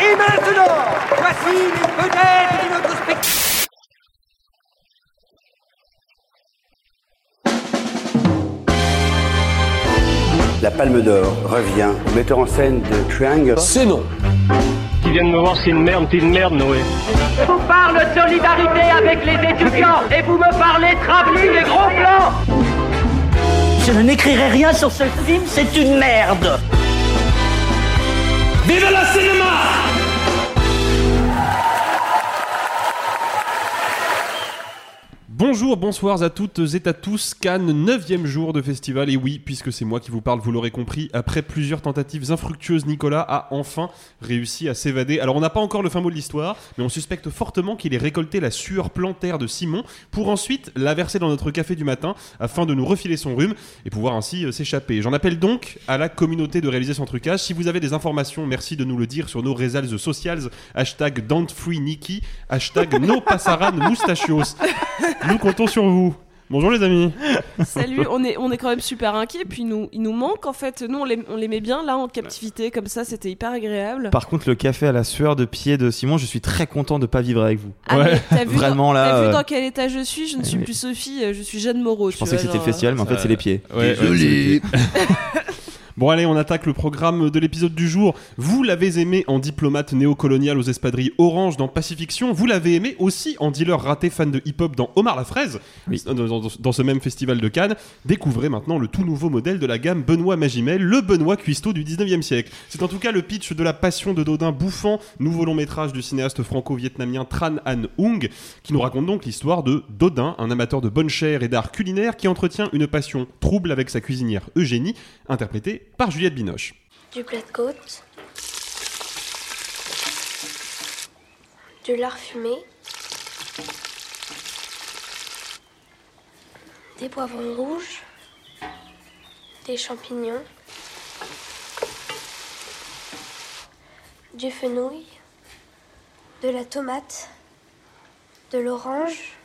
Et maintenant, voici les vedettes de notre spectacle. La Palme d'Or revient au metteur en scène de Triangle. C'est non. Qui viennent me voir, c'est une merde, c'est une merde, Noé. Je vous parle de solidarité avec les étudiants et vous me parlez travelling et gros plans. Je ne n'écrirai rien sur ce film, c'est une merde. Vive le cinéma Bonjour, bonsoir à toutes et à tous. Cannes, 9 jour de festival. Et oui, puisque c'est moi qui vous parle, vous l'aurez compris, après plusieurs tentatives infructueuses, Nicolas a enfin réussi à s'évader. Alors, on n'a pas encore le fin mot de l'histoire, mais on suspecte fortement qu'il ait récolté la sueur plantaire de Simon pour ensuite la verser dans notre café du matin afin de nous refiler son rhume et pouvoir ainsi euh, s'échapper. J'en appelle donc à la communauté de réaliser son trucage. Si vous avez des informations, merci de nous le dire sur nos réseaux socials. Hashtag DanteFreeNiki, hashtag NoPassaranMoustachios. Nous comptons sur vous. Bonjour les amis. Salut, on est, on est quand même super inquiets, puis nous, il nous manque en fait. Nous, on on l'aimait bien là en captivité, comme ça, c'était hyper agréable. Par contre, le café à la sueur de pied de Simon, je suis très content de pas vivre avec vous. Ah, mais vu, Vraiment, dans, là, t'as vu euh, dans quel état je suis? Je ne suis plus Sophie, euh, je suis Jeanne Moreau. Je pensais que c'était le festival, mais en fait, c'est les pieds. Ouais, ouais, Bon allez, on attaque le programme de l'épisode du jour. Vous l'avez aimé en diplomate néocolonial aux espadrilles orange dans Pacifiction. Vous l'avez aimé aussi en dealer raté fan de hip-hop dans Omar la fraise, dans, dans- dans ce même festival de Cannes. Découvrez maintenant le tout nouveau modèle de la gamme Benoît Magimel, le Benoît Cuisteau du 19e siècle. C'est en tout cas le pitch de la passion de Dodin bouffant, nouveau long métrage du cinéaste franco-vietnamien Tran An Hung, qui nous raconte donc l'histoire de Dodin, un amateur de bonne chair et d'art culinaire qui entretient une passion trouble avec sa cuisinière Eugénie, interprétée par Juliette Binoche. Du plat de côte. Du lard fumé. Des poivrons rouges. Des champignons. Du fenouil. De la tomate. De l'orange.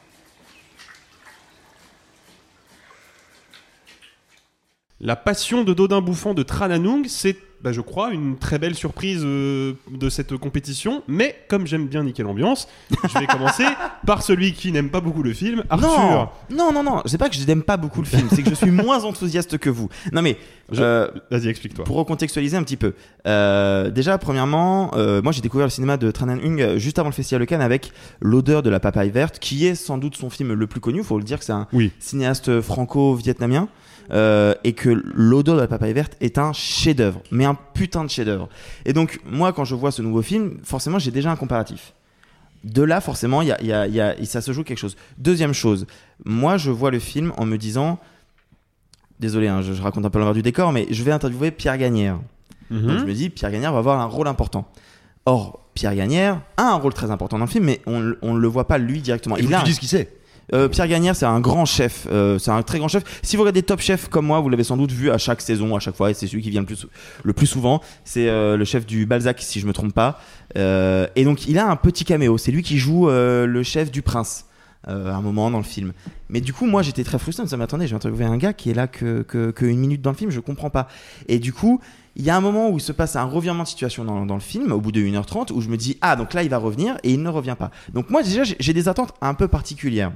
La passion de Dodin bouffant de Tran An Hung, c'est, bah, je crois, une très belle surprise euh, de cette compétition. Mais comme j'aime bien niquer l'ambiance, je vais commencer par celui qui n'aime pas beaucoup le film, Arthur. Non, non, non, non. C'est pas que je n'aime pas beaucoup le film, c'est que je suis moins enthousiaste que vous. Non, mais euh, Vas-y, explique-toi. pour recontextualiser un petit peu. Euh, déjà, premièrement, moi j'ai découvert le cinéma de Tran Anh Hung euh, juste avant le Festival de Cannes avec L'odeur de la papaye verte, qui est sans doute son film le plus connu. Faut le dire que c'est un Oui. cinéaste franco-vietnamien. Euh, et que l'odeur de la papaye verte est un chef-d'œuvre, mais un putain de chef-d'œuvre. Et donc, moi, quand je vois ce nouveau film, forcément, j'ai déjà un comparatif. De là, forcément, il y a, il y a- il y a- ça se joue quelque chose. Deuxième chose, moi, je vois le film en me disant, désolé, hein, je, je raconte un peu l'envers du décor, mais je vais interviewer Pierre Gagnère. Mhm. Donc je me dis, Pierre Gagnère va avoir un rôle important. Or, Pierre Gagnère a un rôle très important dans le film, mais on ne le voit pas lui directement. Il a tu un- dis ce qu'il sait. Euh, Pierre Gagnère, c'est un grand chef. euh, c'est un très grand chef. Si vous regardez Top Chef comme moi, vous l'avez sans doute vu à chaque saison, à chaque fois, et c'est celui qui vient le plus, souvent. C'est euh, le chef du Balzac, si je me trompe pas. Et donc, il a un petit caméo. C'est lui qui joue le chef du Prince. à un moment dans le film. Mais du coup, moi, j'étais très frustré. Ça m'attendait. J'ai interviewé un gars qui est là que, une minute dans le film. Je comprends pas. Et du coup, il y a un moment où il se passe un revirement de situation dans, dans le film, au bout de 1h30, où je me dis, ah, donc là, il va revenir, et il ne revient pas. Donc moi, déjà, j'ai des attentes un peu particulières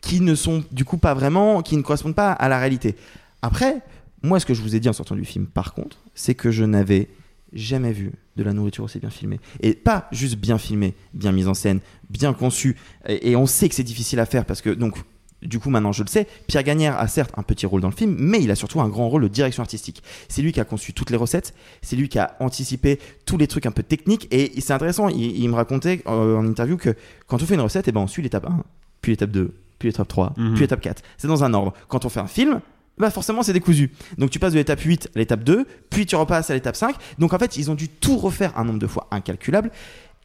qui ne sont du coup pas vraiment, qui ne correspondent pas à la réalité. Après, moi, ce que je vous ai dit en sortant du film, par contre, c'est que je n'avais jamais vu de la nourriture aussi bien filmée. Et pas juste bien filmée, bien mise en scène, bien conçue. Et, et on sait que c'est difficile à faire parce que, donc, du coup, maintenant je le sais, Pierre Gagnère a certes un petit rôle dans le film, mais il a surtout un grand rôle de direction artistique. C'est lui qui a conçu toutes les recettes, c'est lui qui a anticipé tous les trucs un peu techniques. Et c'est intéressant, il, me racontait euh, en interview que quand on fait une recette, eh ben, on suit l'étape 1, puis l'étape 2, puis l'étape 3, Mhm. puis l'étape 4. C'est dans un ordre. Quand on fait un film, bah forcément c'est décousu. Donc tu passes de l'étape 8 à l'étape 2, puis tu repasses à l'étape 5. Donc en fait, ils ont dû tout refaire un nombre de fois incalculable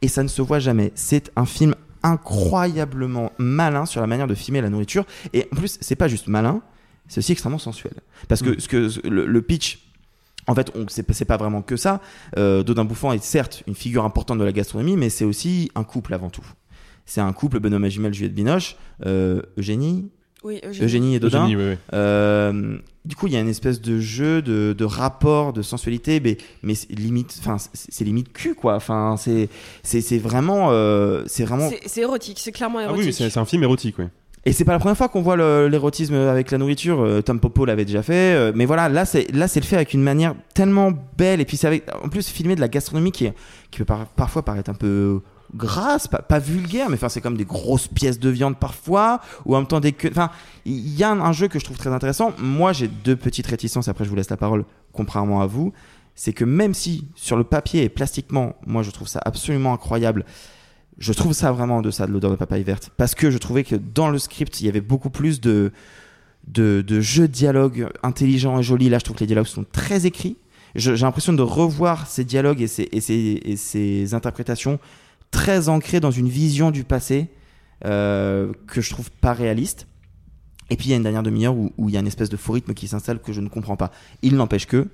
et ça ne se voit jamais. C'est un film incroyablement malin sur la manière de filmer la nourriture et en plus, c'est pas juste malin, c'est aussi extrêmement sensuel. Parce que, Mm. ce que le, le pitch en fait, on- c'est c'est pas vraiment que ça. Euh, Dodin Bouffant est certes une figure importante de la gastronomie, mais c'est aussi un couple avant tout. C'est un couple, Benoît Magimel, Juliette Binoche, euh, Eugénie, Oui, Eugénie. Eugénie et Dodin. Eugénie. Euh, du coup, il y a une espèce de jeu, de, de rapport, de sensualité, mais, mais c'est limite, enfin, c'est limite cul, quoi. Enfin, c'est, c'est, c'est vraiment, euh, c'est vraiment. C'est- érotique, c'est clairement Ah érotique. oui, c'est un film érotique, oui. Et c'est pas la première fois qu'on voit l'érotisme avec la nourriture. Euh, Tom Popo l'avait déjà fait, euh, mais voilà, là, c'est, là, c'est le fait avec une manière tellement belle, et puis c'est avec, en plus, filmé de la gastronomie qui, qui peut par- parfois paraître un peu grasse, pas, pas vulgaire, mais enfin, c'est comme des grosses pièces de viande parfois, ou en même temps des queues. Enfin, il y a un, jeu que je trouve très intéressant. Moi, j'ai deux petites réticences. Après, je vous laisse la parole, contrairement à vous. C'est que même si sur le papier et plastiquement, moi, je trouve ça absolument incroyable. Je trouve ça vraiment de ça, de l'odeur de papaye verte. Parce que je trouvais que dans le script, il y avait beaucoup plus de, de, jeux de dialogue intelligents et jolis. Là, je trouve que les dialogues sont très écrits. J'ai l'impression de revoir ces dialogues et ces, et ces, et ces interprétations très ancrées dans une vision du passé euh, que je trouve pas réaliste. Et puis il y a une dernière demi-heure où, où il y a une espèce de faux rythme qui s'installe que je ne comprends pas. Il n'empêche que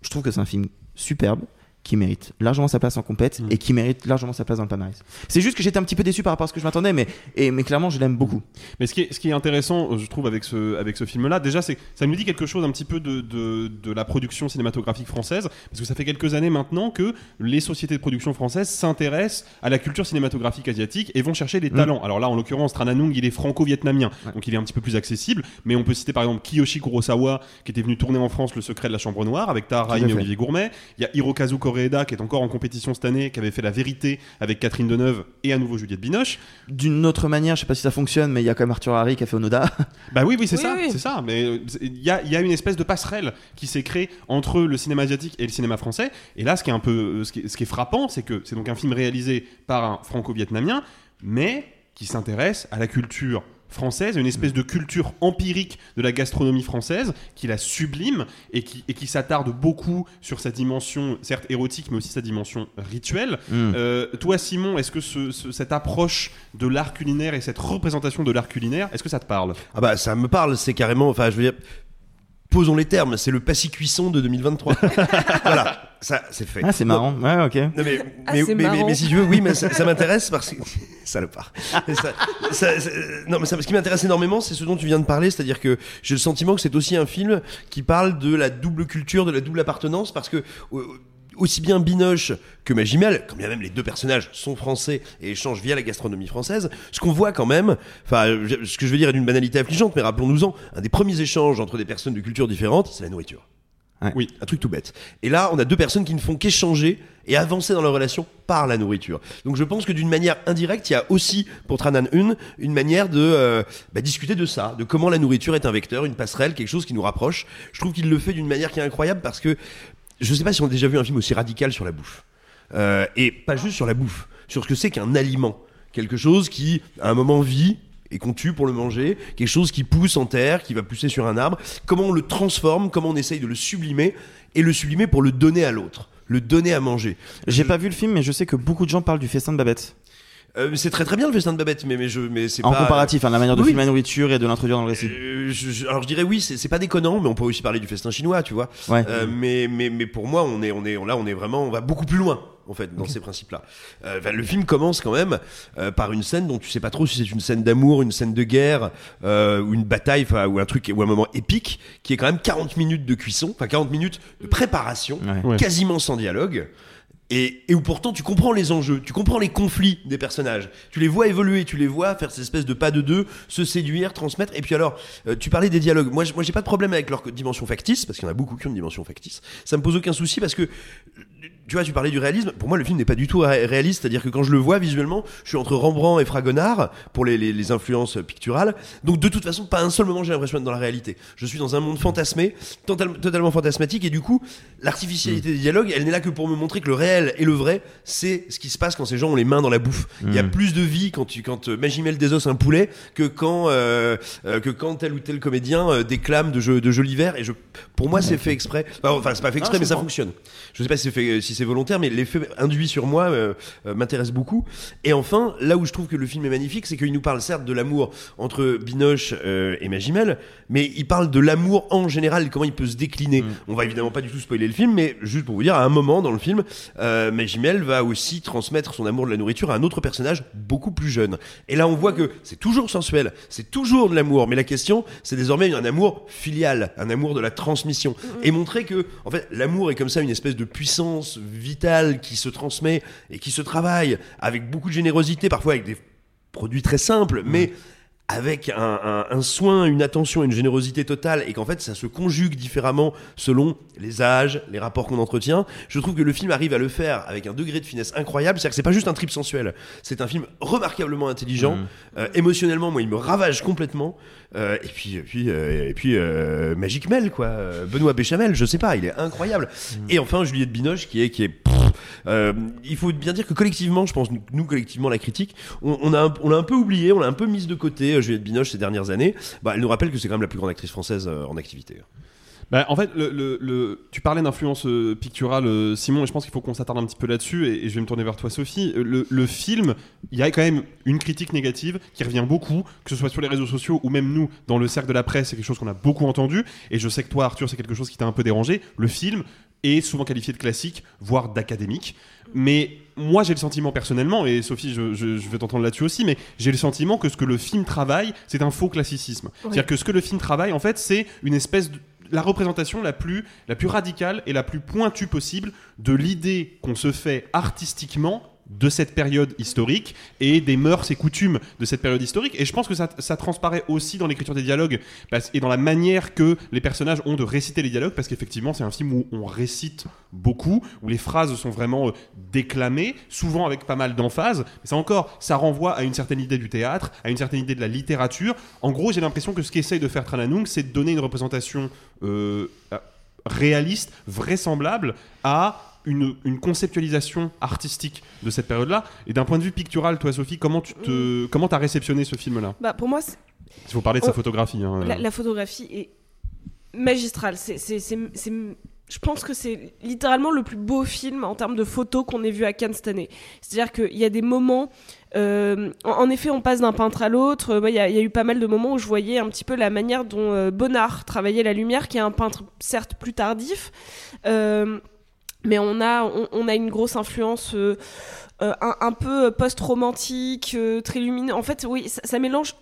je trouve que c'est un film superbe qui mérite largement sa place en compète Mm. et qui mérite largement sa place dans le palmarès. C'est juste que j'étais un petit peu déçu par rapport à ce que je m'attendais, mais, et, mais clairement je l'aime beaucoup. Mais ce qui est, ce qui est intéressant, je trouve, avec ce, avec ce film-là, déjà, c'est ça nous dit quelque chose un petit peu de, de, de la production cinématographique française, parce que ça fait quelques années maintenant que les sociétés de production françaises s'intéressent à la culture cinématographique asiatique et vont chercher des Mm. talents. Alors là, en l'occurrence, Tran Anung, il est franco-vietnamien, Ouais. donc il est un petit peu plus accessible, mais on peut citer par exemple Kiyoshi Kurosawa, qui était venu tourner en France Le Secret de la Chambre Noire, avec Rahim et. Olivier Gourmet. Il y a Hirokazu Koreeda, qui est encore en compétition cette année, qui avait fait La Vérité avec Catherine Deneuve et à nouveau Juliette Binoche. D'une autre manière, je sais pas si ça fonctionne, mais il y a quand même Arthur Harry qui a fait Onoda. Bah oui, oui, c'est Oui, ça, oui. c'est ça. Mais euh, il y a, il y a une espèce de passerelle qui s'est créée entre le cinéma asiatique et le cinéma français. Et là, ce qui est un peu, euh, ce qui est, ce qui est frappant, c'est que c'est donc un film réalisé par un franco-vietnamien, mais qui s'intéresse à la culture française, une espèce de culture empirique de la gastronomie française, qui la sublime et qui, et qui s'attarde beaucoup sur sa dimension, certes érotique, mais aussi sa dimension rituelle. Mm. Euh, toi, Simon, est-ce que ce- ce- cette approche de l'art culinaire et cette représentation de l'art culinaire, est-ce que ça te parle? Ah bah ça me parle, c'est carrément, enfin je veux dire, posons les termes, c'est le passi cuisson de 2023. voilà, ça c'est fait. Ah, c'est marrant. Ouais, ok. Non, mais, Ah, mais, mais, mais- marrant. mais si tu veux, oui, mais ça, ça m'intéresse parce que. Salopard. Ça- ça- non, mais ça, ce qui m'intéresse énormément, c'est ce dont tu viens de parler, c'est-à-dire que j'ai le sentiment que c'est aussi un film qui parle de la double culture, de la double appartenance, parce que. euh, aussi bien Binoche que Magimel, quand bien même les deux personnages sont français et échangent via la gastronomie française, ce qu'on voit quand même, enfin, ce que je veux dire est d'une banalité affligeante, mais rappelons-nous-en, un des premiers échanges entre des personnes de cultures différentes, c'est la nourriture. Ouais. Oui. Un truc tout bête. Et là, on a deux personnes qui ne font qu'échanger et avancer dans leur relation par la nourriture. Donc je pense que d'une manière indirecte, il y a aussi pour Tranan une une manière de euh, bah, discuter de ça, de comment la nourriture est un vecteur, une passerelle, quelque chose qui nous rapproche. Je trouve qu'il le fait d'une manière qui est incroyable parce que je sais pas si on a déjà vu un film aussi radical sur la bouffe. Euh, et pas juste sur la bouffe, sur ce que c'est qu'un aliment. Quelque chose qui, à un moment, vit et qu'on tue pour le manger, quelque chose qui pousse en terre, qui va pousser sur un arbre, comment on le transforme, comment on essaye de le sublimer, et le sublimer pour le donner à l'autre, le donner à manger. J'ai pas vu le film, mais je sais que beaucoup de gens parlent du festin de Babette. Euh, c'est très très bien le festin de Babette, mais, mais, je, mais c'est En pas... comparatif, hein, la manière de Oui. filmer la nourriture et de l'introduire dans le récit. Euh, je- je- alors je dirais oui, c'est pas déconnant, mais on peut aussi parler du festin chinois, tu vois. Ouais. Euh, mais, mais, mais pour moi, on est, on est, là, on est vraiment, on va beaucoup plus loin. En fait, dans ces principes-là. Euh, le film commence quand même euh, par une scène dont tu sais pas trop si c'est une scène d'amour, une scène de guerre, euh, ou une bataille, enfin, ou un truc, ou un moment épique, qui est quand même 40 minutes de cuisson, enfin 40 minutes de préparation. Ouais. quasiment sans dialogue. Et, et où pourtant tu comprends les enjeux, tu comprends les conflits des personnages, tu les vois évoluer, tu les vois faire cette espèce de pas de deux, se séduire, transmettre. Et puis alors, euh, tu parlais des dialogues. Moi, moi, j'ai pas de problème avec leur dimension factice, parce qu'il y en a beaucoup qui ont une dimension factice. Ça me pose aucun souci parce que tu vois, tu parlais du réalisme. Pour moi, le film n'est pas du tout ré- réaliste. C'est-à-dire que quand je le vois visuellement, je suis entre Rembrandt et Fragonard pour les, les- les influences picturales. Donc, de toute façon, pas un seul moment j'ai l'impression d'être dans la réalité. Je suis dans un monde fantasmé, total- totalement fantasmatique. Et du coup, l'artificialité Mm. des dialogues, elle n'est là que pour me montrer que le réel et le vrai, c'est ce qui se passe quand ces gens ont les mains dans la bouffe. Il y a Mm. plus de vie quand, tu, quand euh, Magimel désosse un poulet que quand, euh, euh, que quand tel ou tel comédien déclame de, jeux- de jolis vers. Et je, pour moi, c'est fait exprès. Enfin, c'est pas fait exprès, Ah, je mais ça fonctionne. Je sais pas si c'est fait, si c'est volontaire, mais l'effet induit sur moi euh, euh, m'intéresse beaucoup. Et enfin, là où je trouve que le film est magnifique, c'est qu'il nous parle certes de l'amour entre Binoche euh, et Magimel, mais il parle de l'amour en général, comment il peut se décliner. On va évidemment pas du tout spoiler le film, mais juste pour vous dire, à un moment dans le film, Magimel va aussi transmettre son amour de la nourriture à un autre personnage beaucoup plus jeune. Et là, on voit que c'est toujours sensuel, c'est toujours de l'amour, mais la question, c'est désormais un amour filial, un amour de la transmission, et montrer que, en fait, l'amour est comme ça une espèce de puissance vitale qui se transmet et qui se travaille avec beaucoup de générosité, parfois avec des produits très simples, mais avec un, un- un soin, une attention, une générosité totale, et qu'en fait ça se conjugue différemment selon les âges, les rapports qu'on entretient. Je trouve que le film arrive à le faire avec un degré de finesse incroyable. C'est-à-dire que c'est pas juste un trip sensuel, c'est un film remarquablement intelligent. Mhm. Euh, émotionnellement, moi, il me ravage complètement. Euh, et puis, et puis, euh, et puis, euh, Magic Mel, quoi. Euh, Benoît Béchamel, je sais pas, il est incroyable. Et enfin, Juliette Binoche, qui est, qui est. pff, euh, il faut bien dire que collectivement, je pense, nous, nous, collectivement, la critique, on, a, l'a un peu oublié, on l'a un peu mise de côté, euh, Juliette Binoche, ces dernières années. Bah, elle nous rappelle que c'est quand même la plus grande actrice française euh, en activité. Bah, en fait, tu parlais d'influence picturale, Simon, et je pense qu'il faut qu'on s'attarde un petit peu là-dessus, et, et je vais me tourner vers toi, Sophie. Le film, il y a quand même une critique négative qui revient beaucoup, que ce soit sur les réseaux sociaux ou même nous, dans le cercle de la presse, c'est quelque chose qu'on a beaucoup entendu, et je sais que toi, Arthur, c'est quelque chose qui t'a un peu dérangé. Le film est souvent qualifié de classique, voire d'académique. Mais moi, j'ai le sentiment personnellement, et Sophie, je, je- je vais t'entendre là-dessus aussi, mais j'ai le sentiment que ce que le film travaille, c'est un faux classicisme. C'est-à-dire que ce que le film travaille, en fait, c'est une espèce de la représentation la plus, la plus radicale et la plus pointue possible de l'idée qu'on se fait artistiquement de cette période historique et des mœurs et coutumes de cette période historique. Et je pense que ça, ça transparaît aussi dans l'écriture des dialogues et dans la manière que les personnages ont de réciter les dialogues, parce qu'effectivement, c'est un film où on récite beaucoup, où les phrases sont vraiment euh, déclamées, souvent avec pas mal d'emphase. Mais ça encore, ça renvoie à une certaine idée du théâtre, à une certaine idée de la littérature. En gros, j'ai l'impression que ce qu'essaye de faire Trananung, c'est de donner une représentation euh, réaliste, vraisemblable à une, une conceptualisation artistique de cette période-là. Et d'un point de vue pictural, toi, Sophie, comment tu te, comment t'as réceptionné ce film-là? Bah, pour moi, Il faut parler de sa Oh, photographie. hein. la, la photographie est magistrale. C'est, c'est, c'est, c'est- je pense que c'est littéralement le plus beau film en termes de photos qu'on ait vu à Cannes cette année. C'est-à-dire qu'il y a des moments. euh, en, en effet, on passe d'un peintre à l'autre. Moi, Il y, a- il y a eu pas mal de moments où je voyais un petit peu la manière dont euh, Bonnard travaillait la lumière, qui est un peintre certes plus tardif. Euh, mais on a, on, a une grosse influence euh, euh, un, peu post-romantique, euh, très lumineux. En fait, oui, ça mélange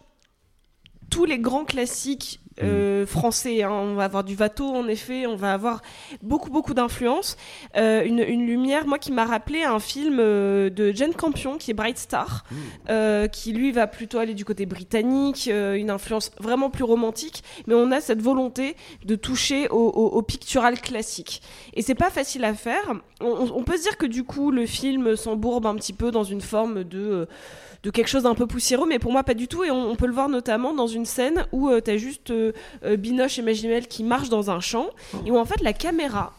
tous les grands classiques euh, français. hein. On va avoir du Watteau, en effet, on va avoir beaucoup, beaucoup d'influence. Euh, une, une lumière, moi, qui m'a rappelé un film euh, de Jane Campion, qui est Bright Star, euh, qui lui va plutôt aller du côté britannique, une influence vraiment plus romantique, mais on a cette volonté de toucher au, au- au pictural classique. Et c'est pas facile à faire. On, on- on peut se dire que du coup, le film s'embourbe un petit peu dans une forme de... euh, de quelque chose d'un peu poussiéreux, mais pour moi pas du tout. Et on, on peut le voir notamment dans une scène où tu as juste euh, euh, Binoche et Magimel qui marchent dans un champ, et où en fait la caméra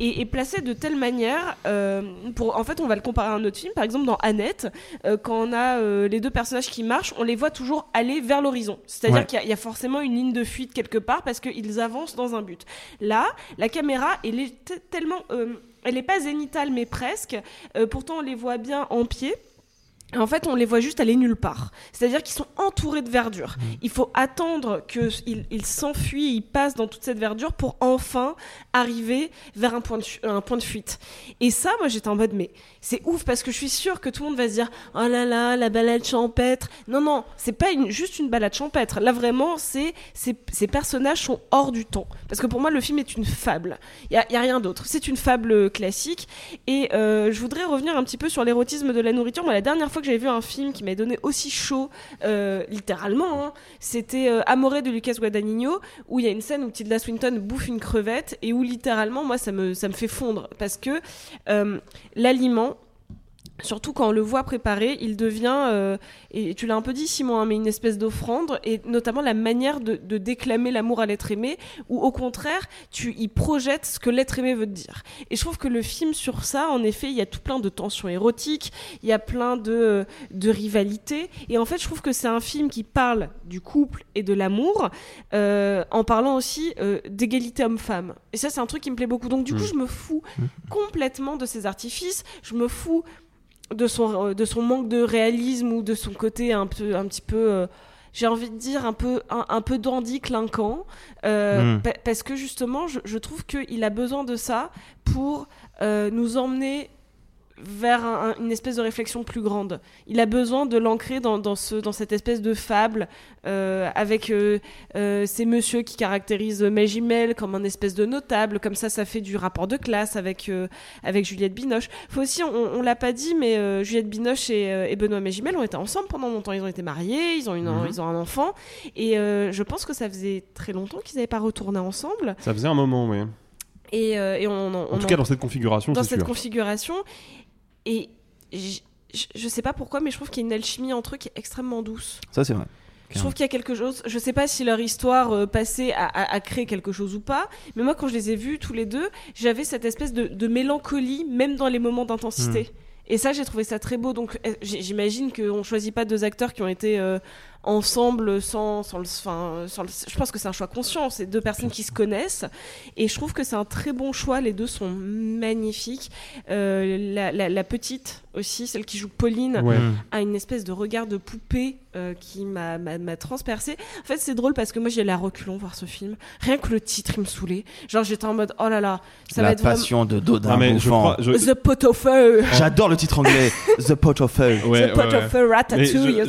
est, est placée de telle manière, euh, pour, en fait on va le comparer à un autre film, par exemple dans Annette, euh, quand on a euh, les deux personnages qui marchent, on les voit toujours aller vers l'horizon. C'est-à-dire Ouais. qu'il y a- il y, a forcément une ligne de fuite quelque part parce qu'ils avancent dans un but. Là, la caméra, elle est tellement... euh, elle n'est pas zénitale, mais presque. Euh, pourtant, on les voit bien en pied. En fait, on les voit juste aller nulle part. C'est-à-dire qu'ils sont entourés de verdure. Il faut attendre qu'ils ils s'enfuient, ils passent dans toute cette verdure pour enfin arriver vers un point de, un point de fuite. Et ça, moi, j'étais en mode, mais c'est ouf parce que je suis sûre que tout le monde va se dire, oh là là, la balade champêtre. Non, non, c'est pas une- juste une balade champêtre. Là, vraiment, c'est ces personnages sont hors du temps. Parce que pour moi, le film est une fable. Il y a, a rien d'autre. C'est une fable classique. Et euh, je voudrais revenir un petit peu sur l'érotisme de la nourriture. Moi, la dernière fois que j'avais vu un film qui m'a donné aussi chaud, euh, littéralement, hein, c'était euh, Amore de Lucas Guadagnino, où il y a une scène où Tilda Swinton bouffe une crevette et où littéralement, moi, ça me, ça me fait fondre. Parce que euh, l'aliment, Surtout quand on le voit préparer, il devient, euh, et tu l'as un peu dit Simon, hein, mais une espèce d'offrande, et notamment la manière de, de déclamer l'amour à l'être aimé, ou au contraire, tu y projettes ce que l'être aimé veut te dire. Et je trouve que le film sur ça, en effet, il y a tout plein de tensions érotiques, il y a plein de, de rivalités, et en fait, je trouve que c'est un film qui parle du couple et de l'amour, euh, en parlant aussi euh, d'égalité homme-femme. Et ça, c'est un truc qui me plaît beaucoup. Donc du coup, Mm. je me fous complètement de ces artifices, je me fous de son, euh, de son manque de réalisme ou de son côté un, peu, un petit peu, euh, j'ai envie de dire, un peu, un, un peu dandy, clinquant. euh, Mm. pa- parce que justement, je, je trouve qu'il a besoin de ça pour euh, nous emmener vers un- un- une espèce de réflexion plus grande. Il a besoin de l'ancrer dans, dans, ce, dans cette espèce de fable euh, avec euh, euh, ces messieurs qui caractérisent Magimel comme un espèce de notable. Comme ça, ça fait du rapport de classe avec, avec Juliette Binoche. Faut aussi, on, on l'a pas dit, mais Juliette Binoche et, et Benoît Magimel ont été ensemble pendant longtemps. Ils ont été mariés, ils ont, une, Mhm. ils ont un enfant. Et je pense que ça faisait très longtemps qu'ils n'avaient pas retourné ensemble. Ça faisait un moment, oui. Et, euh, et on, En tout cas, dans cette configuration, dans cette sûr. configuration. Et je sais pas pourquoi, mais je trouve qu'il y a une alchimie entre eux qui est extrêmement douce. Ça, c'est vrai. Je trouve qu'il y a quelque chose. Je sais pas si leur histoire euh, passée a, a- a créé quelque chose ou pas, mais moi, quand je les ai vus tous les deux, j'avais cette espèce de, de mélancolie, même dans les moments d'intensité. Hmm. Et ça, j'ai trouvé ça très beau. Donc, euh, j'imagine qu'on choisit pas deux acteurs qui ont été euh, ensemble sans, sans le. Enfin, sans le- je pense que c'est un choix conscient. C'est deux personnes qui se connaissent. Et je trouve que c'est un très bon choix. Les deux sont magnifiques. Euh, la, la- la petite aussi, celle qui joue Pauline, Ouais. Hmm. a une espèce de regard de poupée euh, qui m'a m'a- m'a transpercé. En fait, c'est drôle parce que moi, j'y allais à reculons voir ce film. Rien que le titre, il me saoulait. Genre, j'étais en mode, oh là là, ça va La être vraiment- passion de Dodin Ah, mais je bouffant. crois- je- The pot of feu. J'adore le titre anglais, The Pot of Feu. Ouais, The pot ouais, of feu, ratatouille.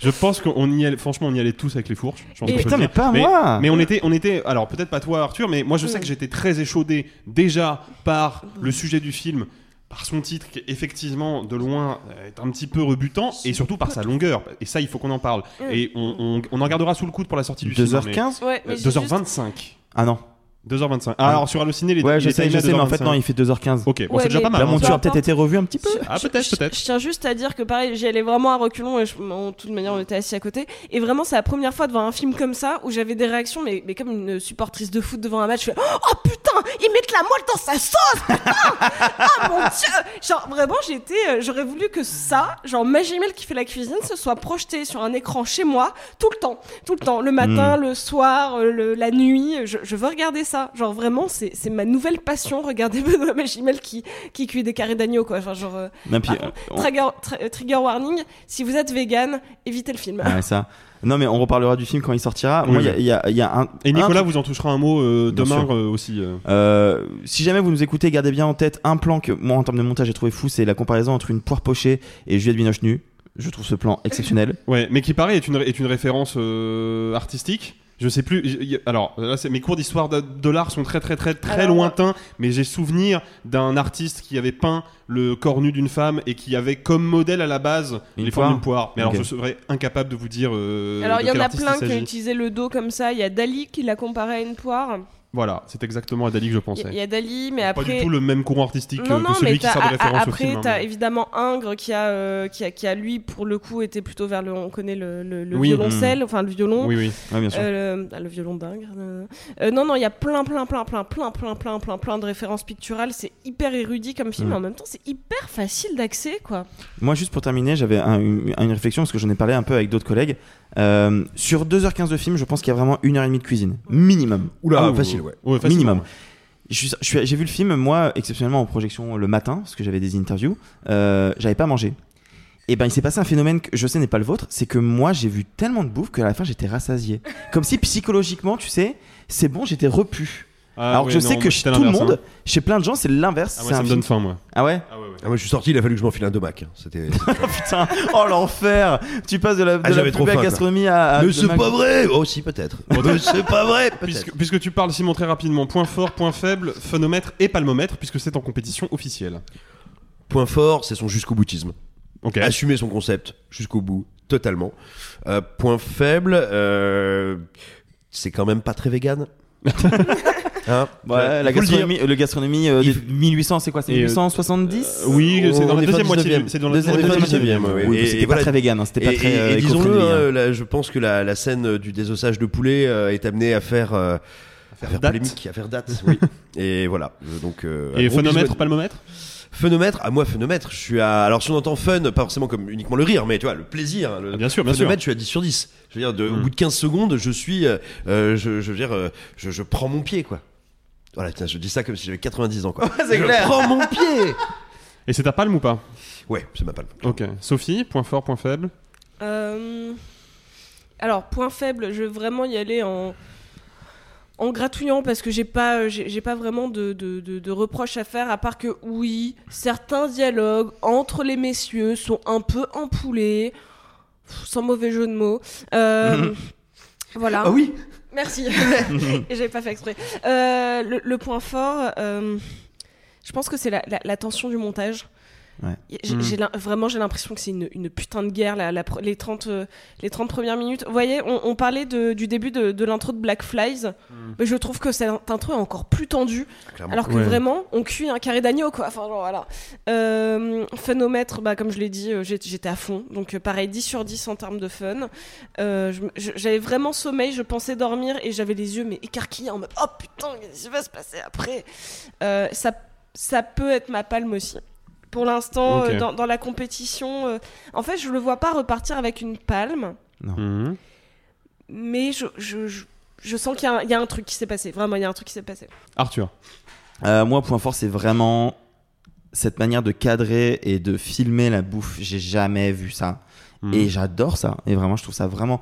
Je, pense qu'on y allait, franchement, on y allait tous avec les fourches. je pense Putain, mais pas moi. Mais on était, on était, alors peut-être pas toi, Arthur, mais moi je sais que j'étais très échaudé déjà par le sujet du film. Par son titre, qui effectivement de loin euh, est un petit peu rebutant, et surtout par sa longueur. Et ça, il faut qu'on en parle. Mm. Et on, on- on en gardera sous le coude pour la sortie du film. 2h15 Ouais, mais Euh, j'ai 2h25. Ah non. 2h25. Ah, alors sur Allociné, les Ouais, je sais, je mais en fait, 2h25. non, il fait 2h15. Ok, bon, Ouais, c'est déjà mais- pas mal. La hein. monture a peut-être été revue un petit peu. Ah, peut-être, Je- peut-être. Je tiens juste à dire que pareil, j'y allais vraiment à reculons et je, en toute manière on était assis à côté. Et vraiment, c'est la première fois devant un film comme ça où j'avais des réactions, mais, mais comme une supportrice de foot devant un match. Je fais Oh putain, ils mettent la moelle dans sa sauce, putain Ah mon dieu Genre vraiment, j'étais, euh, j'aurais voulu que ça, genre Magimel qui fait la cuisine, se soit projeté sur un écran chez moi tout le temps, tout le temps, le matin, le soir, euh, le- la nuit. Je, je veux regarder ça. Genre vraiment, c'est c'est ma nouvelle passion. Regarder Benoît Magimel qui qui cuit des carrés d'agneau quoi. Enfin genre. Non, puis, on- trigger, warning, si vous êtes vegan, évitez le film. Ouais, ça. Non, mais on reparlera du film quand il sortira. Moi, Oui, il y a- oui. il y, a, il y a un. Et Nicolas un- vous en touchera un mot euh, demain euh, aussi. euh. Euh, si jamais vous nous écoutez, gardez bien en tête un plan que moi en termes de montage j'ai trouvé fou, c'est la comparaison entre une poire pochée et Juliette Binoche nue. Je trouve ce plan exceptionnel. Ouais, mais qui paraît est une, est une référence euh, artistique. Je sais plus. Alors, là, mes cours d'histoire de, de l'art sont très, très, très, très Alors, lointains. Mais j'ai souvenir d'un artiste qui avait peint le corps nu d'une femme et qui avait comme modèle à la base Une les formes poire d'une poire. Mais alors, je serais incapable de vous dire. euh, Alors il y en a plein qui ont utilisé le dos comme ça. Il y a Dali qui l'a comparé à une poire. Voilà, c'est exactement à Dali que je pensais. il y a Dali, mais Pas après. du tout le même courant artistique non, que, non, que celui mais qui sert de référence au après, film. hein. t'as évidemment Ingres qui a, euh, qui a, qui a lui pour le coup été plutôt vers le, on connaît le, le, le Oui. violoncelle, enfin le violon. Oui, oui. Ouais, bien sûr. Euh, le, ah, le violon d'Ingres. euh. Non, non, il y a plein, plein, plein, plein, plein, plein, plein, plein, plein de références picturales. C'est hyper érudit comme film, Mm. mais en même temps, c'est hyper facile d'accès, quoi. Moi, juste pour terminer, j'avais un- une, une réflexion parce que j'en ai parlé un peu avec d'autres collègues. Euh, sur 2h15 de film, je pense qu'il y a vraiment une heure et demie de cuisine. Minimum. Oula, Ah, facile, ouais. Ouais, facilement, Minimum. ouais. J'ai vu le film, moi, exceptionnellement en projection le matin, parce que j'avais des interviews. Euh, j'avais pas mangé. Et ben, il s'est passé un phénomène que je sais n'est pas le vôtre, c'est que moi, j'ai vu tellement de bouffe qu'à la fin, j'étais rassasié. Comme si psychologiquement, tu sais, c'est bon, j'étais repu. Ah, Alors ouais, je non, sais moi, que c'était chez tout le l'inverse, monde, hein. chez plein de gens, c'est l'inverse. Ah, c'est ça un me film- donne faim, moi. Ah ouais Ah, ouais, ouais. Ah, moi, je suis sorti, il a fallu que je m'enfile un domac. C'était. Putain, oh l'enfer Tu passes de la, de Ah, la j'avais plus trop belle faim, quoi. gastronomie à. à Mais c'est pas vrai Oh, si, peut-être. Mais c'est pas vrai peut-être. Puisque, puisque tu parles, Simon, très rapidement, point fort, point faible, phonomètre et palmomètre, puisque c'est en compétition officielle. Point fort, c'est son jusqu'au boutisme. Ok. assumer son concept jusqu'au bout, totalement. Euh, point faible, euh, c'est quand même pas très vegan. Hein Ouais, la le gastronomie, le gastronomie euh, Il des 1800, c'est quoi? C'est Et, euh, 1870 Oui, c'est dans la deuxième moitié. 19e. du- C'est dans la Deuxième moitié moitié. 19e, ouais, Oui, Et- c'était pas très vegan, hein, c'était pas très euh, disons-le, hein. hein, je pense que la, scène euh, du désossage de poulet euh, est amenée à faire, euh, à faire date. polémique, à faire date. oui. Et voilà. Euh, Donc, euh, Et palmomètre Phénomètre, à moi phénomètre, je suis à. Alors si on entend fun, pas forcément comme uniquement le rire, mais tu vois, le plaisir. hein, le Ah, Bien sûr, bien sûr. je suis à 10 sur 10. Je veux dire, de, au Mm. bout de 15 secondes, je suis. euh, euh, je, je veux dire, euh, je, je prends mon pied, quoi. Voilà, tiens, je dis ça comme si j'avais 90 ans, quoi. c'est je clair. prends mon pied Et c'est ta palme ou pas Ouais, c'est ma palme. Ok. Sophie, point fort, point faible Euh, Alors, point faible, je vais vraiment y aller en, en gratouillant parce que j'ai pas, j'ai j'ai pas vraiment de, de, de- de reproches à faire, à part que oui, certains dialogues entre les messieurs sont un peu empoulés, Pff, sans mauvais jeu de mots. Euh, voilà. Ah oui Merci. J'avais pas fait exprès. Euh, le, le point fort, euh, je pense que c'est la, la- la tension du montage. Ouais. J'ai- l'im- vraiment, j'ai l'impression que c'est une, une putain de guerre, la- les, 30, euh, les 30 premières minutes. Vous voyez, on, on parlait de- du début de, de l'intro de Black Flies, mais je trouve que cette intro est encore plus tendue, Clairement. alors que Ouais. vraiment, on cuit un carré d'agneau, quoi. Enfin, genre, voilà. Euh, phénomètre, bah, comme je l'ai dit, euh, j'étais à fond. Donc, euh, pareil, 10 sur 10 en termes de fun. Euh, j'avais vraiment sommeil, je pensais dormir et j'avais les yeux mais écarquillés en mode oh putain, qu'est-ce qui va se passer après? Euh, ça, ça peut être ma palme aussi. Pour l'instant, euh, dans, dans la compétition, euh, en fait, je le vois pas repartir avec une palme, Mhm. mais je, je, je, je sens qu'il y, a un- il y a un truc qui s'est passé. Vraiment, il y a un truc qui s'est passé. Arthur. Euh, moi, point fort, c'est vraiment cette manière de cadrer et de filmer la bouffe. J'ai jamais vu ça. Mhm. Et j'adore ça. Et vraiment, je trouve ça vraiment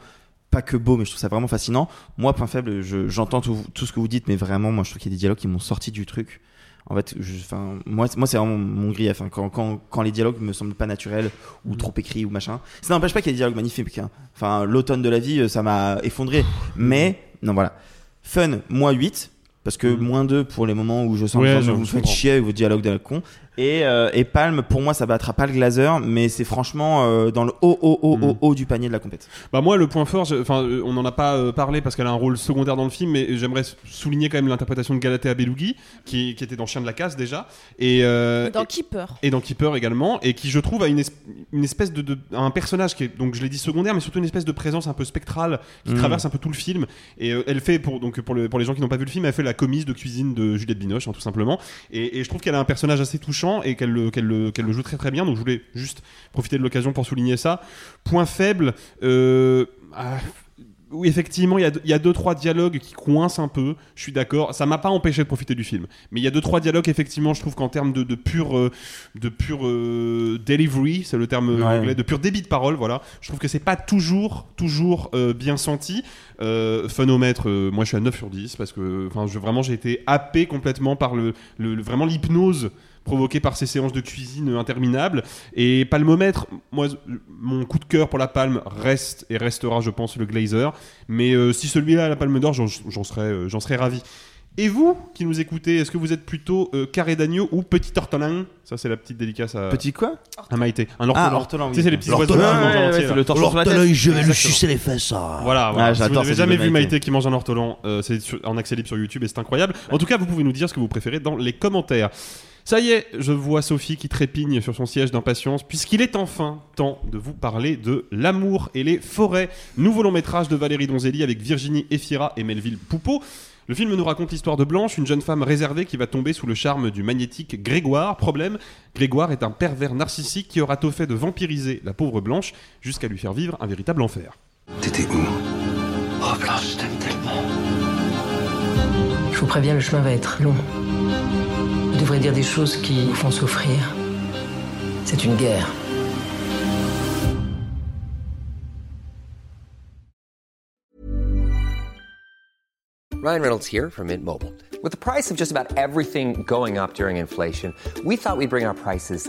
pas que beau, mais je trouve ça vraiment fascinant. Moi, point faible, je- j'entends tout, tout ce que vous dites, mais vraiment, moi, je trouve qu'il y a des dialogues qui m'ont sorti du truc. En fait, je- enfin, moi, moi c'est vraiment mon grief. hein. Quand, quand, quand les dialogues me semblent pas naturels ou trop écrits ou machin. Ça n'empêche pas qu'il y ait des dialogues magnifiques. hein. Enfin, l'automne de la vie, euh, ça m'a effondré. Mais, non, voilà. Fun, moi 8. Parce que moins 2 pour les moments où je sens Ouais, que vous je faites chier avec vos dialogues de la con. Et, euh, et Palme, pour moi, ça battra pas le Glazer, mais c'est franchement euh, dans le haut, haut, haut, Mm. haut, haut du panier de la compète. Bah moi le point fort, enfin euh, on n'en a pas euh, parlé parce qu'elle a un rôle secondaire dans le film, mais j'aimerais souligner quand même l'interprétation de Galatea Belugi qui, qui était dans Chien de la casse déjà et euh, Dans Keeper. et dans Keeper également et qui je trouve a une, es- une espèce de, de- un personnage qui est donc je l'ai dit secondaire mais surtout une espèce de présence un peu spectrale qui Mm. traverse un peu tout le film et euh, elle fait pour donc pour, le- pour les gens qui n'ont pas vu le film elle fait la commise de cuisine de Juliette Binoche hein, tout simplement et, et je trouve qu'elle a un personnage assez touchant et qu'elle le, qu'elle le, qu'elle le joue très très bien donc je voulais juste profiter de l'occasion pour souligner ça point faible euh, ah, oui, effectivement, il y, a deux- il y a deux trois dialogues qui coincent un peu. Je suis d'accord. Ça m'a pas empêché de profiter du film, mais il y a deux trois dialogues effectivement. Je trouve qu'en termes de, de pure, euh, de pure euh, delivery, c'est le terme Ouais. anglais, de pur débit de parole. Voilà. Je trouve que c'est pas toujours, toujours euh, bien senti. Euh, phonomètre, moi je suis à 9 sur 10 parce que, vraiment j'ai été happé complètement par le- le- vraiment l'hypnose provoquée par ces séances de cuisine interminables. Et palmomètre, moi, mon coup de cœur pour la palme reste et restera, je pense, le Glazer. Mais euh, si celui-là a la palme d'or, j'en serais, euh, j'en serais ravi. Et vous, qui nous écoutez, est-ce que vous êtes plutôt euh, carré d'agneau ou petit ortolan Ça, c'est la petite dédicace à, Petit quoi? à Maïté. Un ortolan. Ah, ortolan, Tu sais, c'est les petits L'ortolan, oiseaux qui mangent ouais, entier, tête. je vais le sucer les fesses. ah. Voilà, voilà. Ah, si vous n'avez jamais vu Maïté Maïté. qui mange un ortolan, euh, c'est en accès libre sur YouTube et c'est incroyable. En tout cas, vous pouvez nous dire ce que vous préférez dans les commentaires. Ça y est, je vois Sophie qui trépigne sur son siège d'impatience, puisqu'il est enfin temps de vous parler de L'amour et les forêts, nouveau long métrage de Valérie Donzelli avec Virginie Efira et Melville Poupeau. Le film nous raconte l'histoire de Blanche, une jeune femme réservée qui va tomber sous le charme du magnétique Grégoire. Problème, Grégoire est un pervers narcissique qui aura tôt fait de vampiriser la pauvre Blanche jusqu'à lui faire vivre un véritable enfer. T'étais où? Oh Blanche, je t'aime tellement. Je vous préviens, le chemin va être long. Devrez dire des choses qui vous font souffrir. C'est une guerre. Ryan Reynolds here from Mint Mobile. With the price of just about everything going up during inflation, we thought we'd bring our prices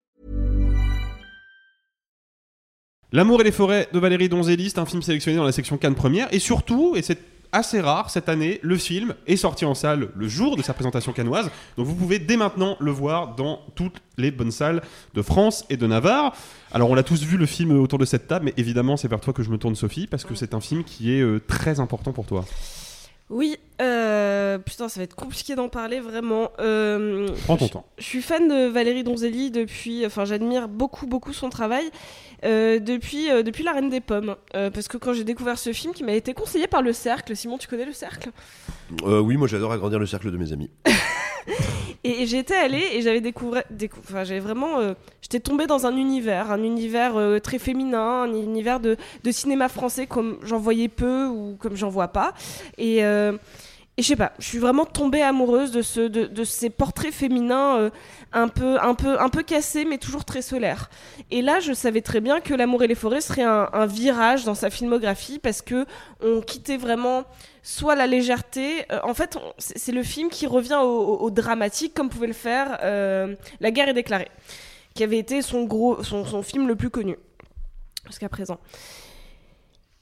L'amour et les forêts de Valérie Donzelli, c'est un film sélectionné dans la section Cannes première. Et surtout, et c'est assez rare cette année, le film est sorti en salle le jour de sa présentation cannoise. Donc vous pouvez dès maintenant le voir dans toutes les bonnes salles de France et de Navarre. Alors on l'a tous vu le film autour de cette table, mais évidemment c'est vers toi que je me tourne Sophie, parce que c'est un film qui est euh, très important pour toi. Oui, euh, putain, ça va être compliqué d'en parler vraiment. Euh, Prends ton temps. Je suis fan de Valérie Donzelli depuis, enfin, j'admire beaucoup, beaucoup son travail euh, depuis, euh, depuis La Reine des Pommes. Euh, parce que quand j'ai découvert ce film, qui m'a été conseillé par Le Cercle, Simon, tu connais Le Cercle? Euh, oui, moi j'adore agrandir le cercle de mes amis. Et, j'étais allée et j'avais découvert, décou- enfin, j'avais vraiment, euh, j'étais tombée dans un univers, un univers euh, très féminin, un univers de, de cinéma français comme j'en voyais peu ou comme j'en vois pas. Et, euh, et je sais pas, je suis vraiment tombée amoureuse de, ce, de, de ces portraits féminins euh, un, peu, un, peu, un peu cassés mais toujours très solaires. Et là, je savais très bien que L'amour et les forêts serait un, un virage dans sa filmographie parce que on quittait vraiment soit la légèreté. euh, en fait, c'est le film qui revient au, dramatique comme pouvait le faire euh, La guerre est déclarée, qui avait été son, gros, son, film le plus connu jusqu'à présent.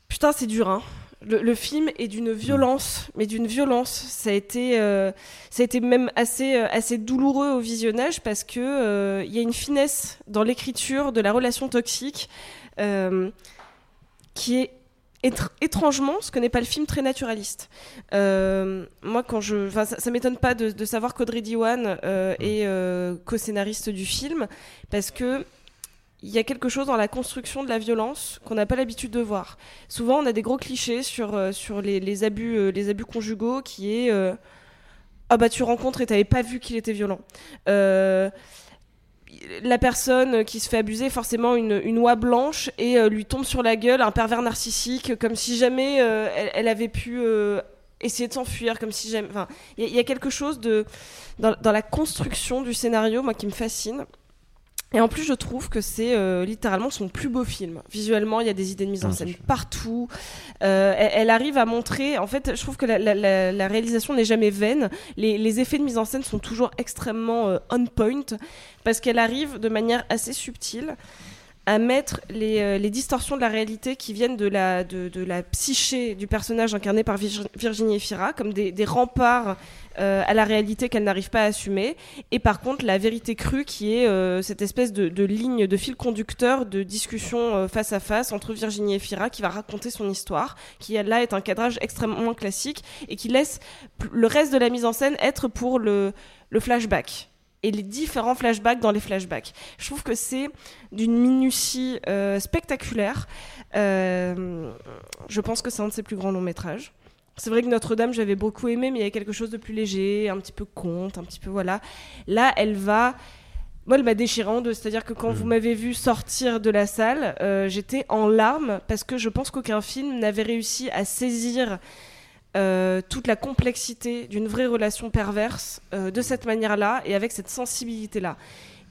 Putain, c'est dur, hein. Le, film est d'une violence, mais d'une violence. Ça a été, euh, ça a été même assez, assez douloureux au visionnage parce que il y a une finesse dans l'écriture de la relation toxique qui est étr- étrangement, ce que n'est pas le film très naturaliste. Euh, moi, quand je, ça, ça m'étonne pas de, de savoir qu'Audrey Diwan euh, est euh, co-scénariste du film parce que il y a quelque chose dans la construction de la violence qu'on n'a pas l'habitude de voir. Souvent, on a des gros clichés sur, euh, sur les, les abus, les abus conjugaux qui est ah bah tu rencontres et t'avais pas vu qu'il était violent. Euh, la personne qui se fait abuser, forcément une, une oie blanche et euh, lui tombe sur la gueule un pervers narcissique, comme si jamais euh, elle, avait pu euh, essayer de s'enfuir, comme si jamais. Enfin, il y, a- il y a quelque chose de dans, dans la construction du scénario, moi, qui me fascine. Et en plus, je trouve que c'est euh, littéralement son plus beau film. Visuellement, il y a des idées de mise en Ah, scène partout. Euh, elle, elle arrive à montrer. En fait, je trouve que la, la- la- la réalisation n'est jamais vaine. Les, les effets de mise en scène sont toujours extrêmement euh, on point parce qu'elle arrive de manière assez subtile à mettre les, les distorsions de la réalité qui viennent de la, de, de la psyché du personnage incarné par Virg- Virginie Efira comme des, des remparts euh, à la réalité qu'elle n'arrive pas à assumer. Et par contre, la vérité crue qui est euh, cette espèce de, ligne, de fil conducteur de discussion euh, face à face entre Virginie Efira qui va raconter son histoire, qui là est un cadrage extrêmement classique et qui laisse le reste de la mise en scène être pour le, flashback et les différents flashbacks dans les flashbacks. Je trouve que c'est d'une minutie spectaculaire. Je pense que c'est un de ses plus grands longs métrages. C'est vrai que Notre-Dame, j'avais beaucoup aimé, mais il y a quelque chose de plus léger, un petit peu conte, un petit peu voilà. Là, elle va. Moi, elle m'a déchiré en deux. C'est-à-dire que quand vous m'avez vu sortir de la salle, euh, j'étais en larmes parce que je pense qu'aucun film n'avait réussi à saisir euh, toute la complexité d'une vraie relation perverse euh, de cette manière-là et avec cette sensibilité-là.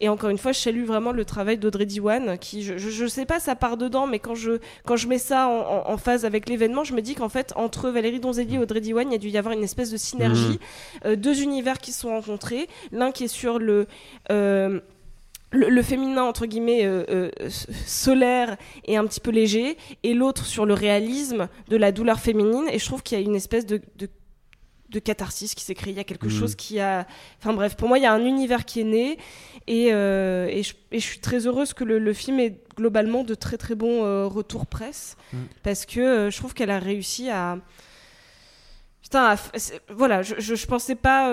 Et encore une fois, je salue vraiment le travail d'Audrey Diwan, qui, je, je, je sais pas, ça part dedans, mais quand je, quand je mets ça en, en- en phase avec l'événement, je me dis qu'en fait, entre Valérie Donzelli et Audrey Diwan, il y a dû y avoir une espèce de synergie, euh, deux univers qui se sont rencontrés, l'un qui est sur le... euh, le, le féminin entre guillemets euh, euh, solaire et un petit peu léger et l'autre sur le réalisme de la douleur féminine. Et je trouve qu'il y a une espèce de, de de catharsis qui s'est créé, il y a quelque Mhm. chose qui a... Enfin bref, pour moi, il y a un univers qui est né et, euh, et, je, et je suis très heureuse que le, le film ait globalement de très très bons euh, retours presse Mhm. parce que euh, je trouve qu'elle a réussi à... Putain, à f- voilà, je, je, je pensais pas...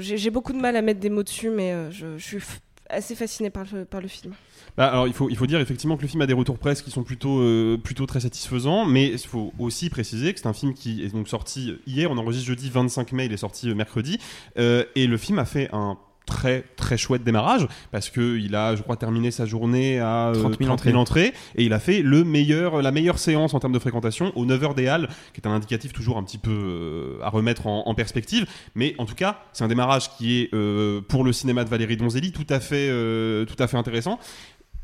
J'ai beaucoup de mal à mettre des mots dessus, mais je, je suis f- assez fascinée par le, par le film. Bah, alors il faut, il faut dire effectivement que le film a des retours presse qui sont plutôt, euh, plutôt très satisfaisants, mais il faut aussi préciser que c'est un film qui est donc sorti hier, on enregistre jeudi 25 mai, il est sorti euh, mercredi, euh, et le film a fait un très très chouette démarrage parce que il a je crois terminé sa journée à euh, 30 000 entrées. et il a fait le meilleur la meilleure séance en termes de fréquentation aux 9h des Halles qui est un indicatif toujours un petit peu à remettre en, en perspective. Mais en tout cas c'est un démarrage qui est euh, pour le cinéma de Valérie Donzelli tout à fait euh, tout à fait intéressant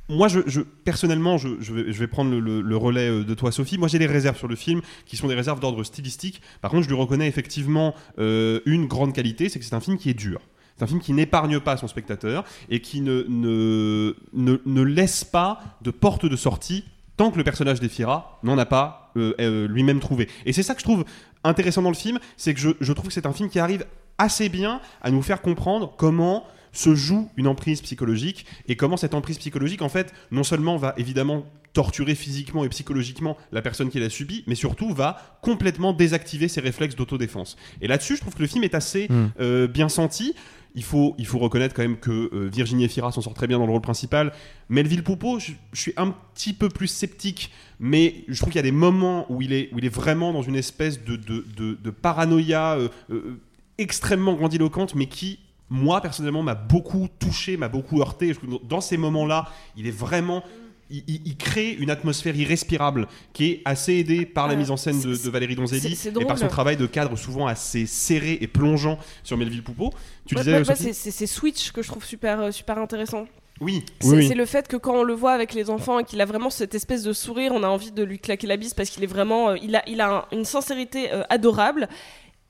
moi, je, personnellement, je, vais, prendre le, relais euh, de toi, Sophie. Moi, j'ai des réserves sur le film qui sont des réserves d'ordre stylistique. Par contre, je lui reconnais effectivement euh, une grande qualité, c'est que c'est un film qui est dur. C'est un film qui n'épargne pas son spectateur et qui ne, ne, ne, ne laisse pas de porte de sortie tant que le personnage d'Ephira n'en a pas euh, lui-même trouvé. Et c'est ça que je trouve intéressant dans le film, c'est que je, je trouve que c'est un film qui arrive assez bien à nous faire comprendre comment se joue une emprise psychologique et comment cette emprise psychologique en fait non seulement va évidemment torturer physiquement et psychologiquement la personne qui l'a subi mais surtout va complètement désactiver ses réflexes d'autodéfense et là-dessus je trouve que le film est assez Mm. euh, bien senti il faut, il faut reconnaître quand même que euh, Virginie Efira s'en sort très bien dans le rôle principal. Melville Poupeau, je, je suis un petit peu plus sceptique, mais je trouve qu'il y a des moments où il est, où il est vraiment dans une espèce de, de, de- de paranoïa euh, extrêmement grandiloquente, mais qui, moi personnellement, m'a beaucoup touché, m'a beaucoup heurté. Dans ces moments-là, il est vraiment. Il, il- il crée une atmosphère irrespirable qui est assez aidée par la Euh, mise en scène de, Valérie Donzelli et par son travail de cadre souvent assez serré et plongeant sur Melville Poupeau. Tu Ouais, disais, ouais, c'est- Switch que je trouve super, euh, super intéressant. Oui, C'est oui, oui. c'est le fait que quand on le voit avec les enfants et qu'il a vraiment cette espèce de sourire, on a envie de lui claquer la bise parce qu'il est vraiment, euh, il a, il a un- une sincérité euh, adorable.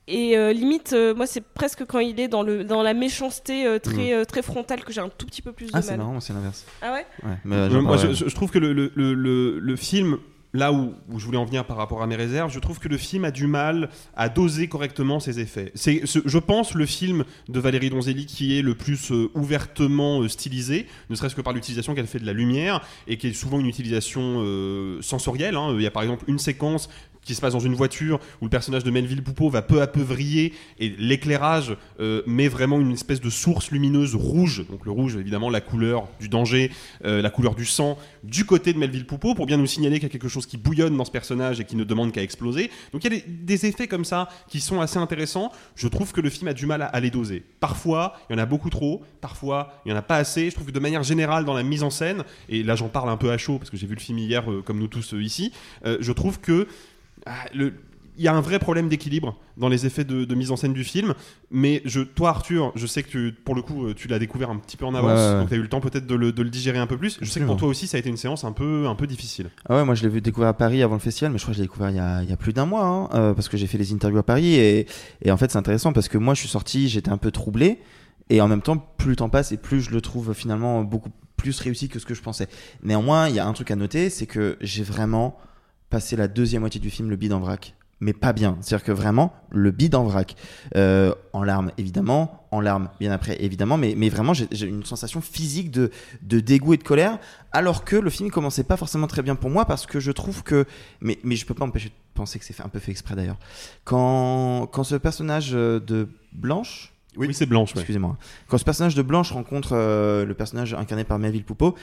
Et euh, limite, euh, moi, c'est presque quand il est dans, le, dans la méchanceté euh, très, euh, très frontale que j'ai un tout petit peu plus de Ah, c'est mal. marrant, c'est l'inverse. Ah ouais? Ouais, mais, moi, je, je trouve que le, le, le, le- le film, là où, où je voulais en venir par rapport à mes réserves, je trouve que le film a du mal à doser correctement ses effets. C'est, ce- je pense, le film de Valérie Donzelli qui est le plus euh, ouvertement euh, stylisé, ne serait-ce que par l'utilisation qu'elle fait de la lumière, et qui est souvent une utilisation euh, sensorielle. hein. Il y a par exemple une séquence qui se passe dans une voiture où le personnage de Melville Poupeau va peu à peu vriller et l'éclairage euh, met vraiment une espèce de source lumineuse rouge, donc le rouge évidemment la couleur du danger, euh, la couleur du sang, du côté de Melville Poupeau pour bien nous signaler qu'il y a quelque chose qui bouillonne dans ce personnage et qui ne demande qu'à exploser. Donc il y a des, des effets comme ça qui sont assez intéressants. Je trouve que le film a du mal à, à les doser. Parfois il y en a beaucoup trop, parfois il y en a pas assez. Je trouve que de manière générale dans la mise en scène, et là j'en parle un peu à chaud parce que j'ai vu le film hier euh, comme nous tous euh, ici, euh, je trouve que le- il y a un vrai problème d'équilibre dans les effets de, de mise en scène du film, mais je, toi Arthur, je sais que tu, pour le coup euh, tu l'as découvert un petit peu en avance, Ouais, donc tu as eu le temps peut-être de le, de le digérer un peu plus. Je sais que pour toi aussi ça a été une séance un peu, un peu difficile. Ah ouais, moi je l'ai vu découvrir à Paris avant le festival, mais je crois que je l'ai découvert il y a, il y a plus d'un mois, hein, euh, parce que j'ai fait les interviews à Paris, et, et en fait c'est intéressant parce que moi je suis sorti, j'étais un peu troublé, et en même temps plus le temps passe et plus je le trouve finalement beaucoup plus réussi que ce que je pensais. Néanmoins, il y a un truc à noter, c'est que j'ai vraiment passé la deuxième moitié du film le bide en vrac. Mais pas bien. C'est-à-dire que vraiment, le bide en vrac. Euh, en larmes, évidemment. En larmes, bien après, évidemment. Mais, mais vraiment, j'ai une sensation physique de, de dégoût et de colère. Alors que le film commençait pas forcément très bien pour moi parce que je trouve que. Mais, mais je peux pas m'empêcher de penser que c'est un peu fait exprès d'ailleurs. Quand, quand ce personnage euh, de Blanche. Oui, c'est Blanche. ouais. Excusez-moi. Quand ce personnage de Blanche rencontre euh, le personnage incarné par Melville Poupeau,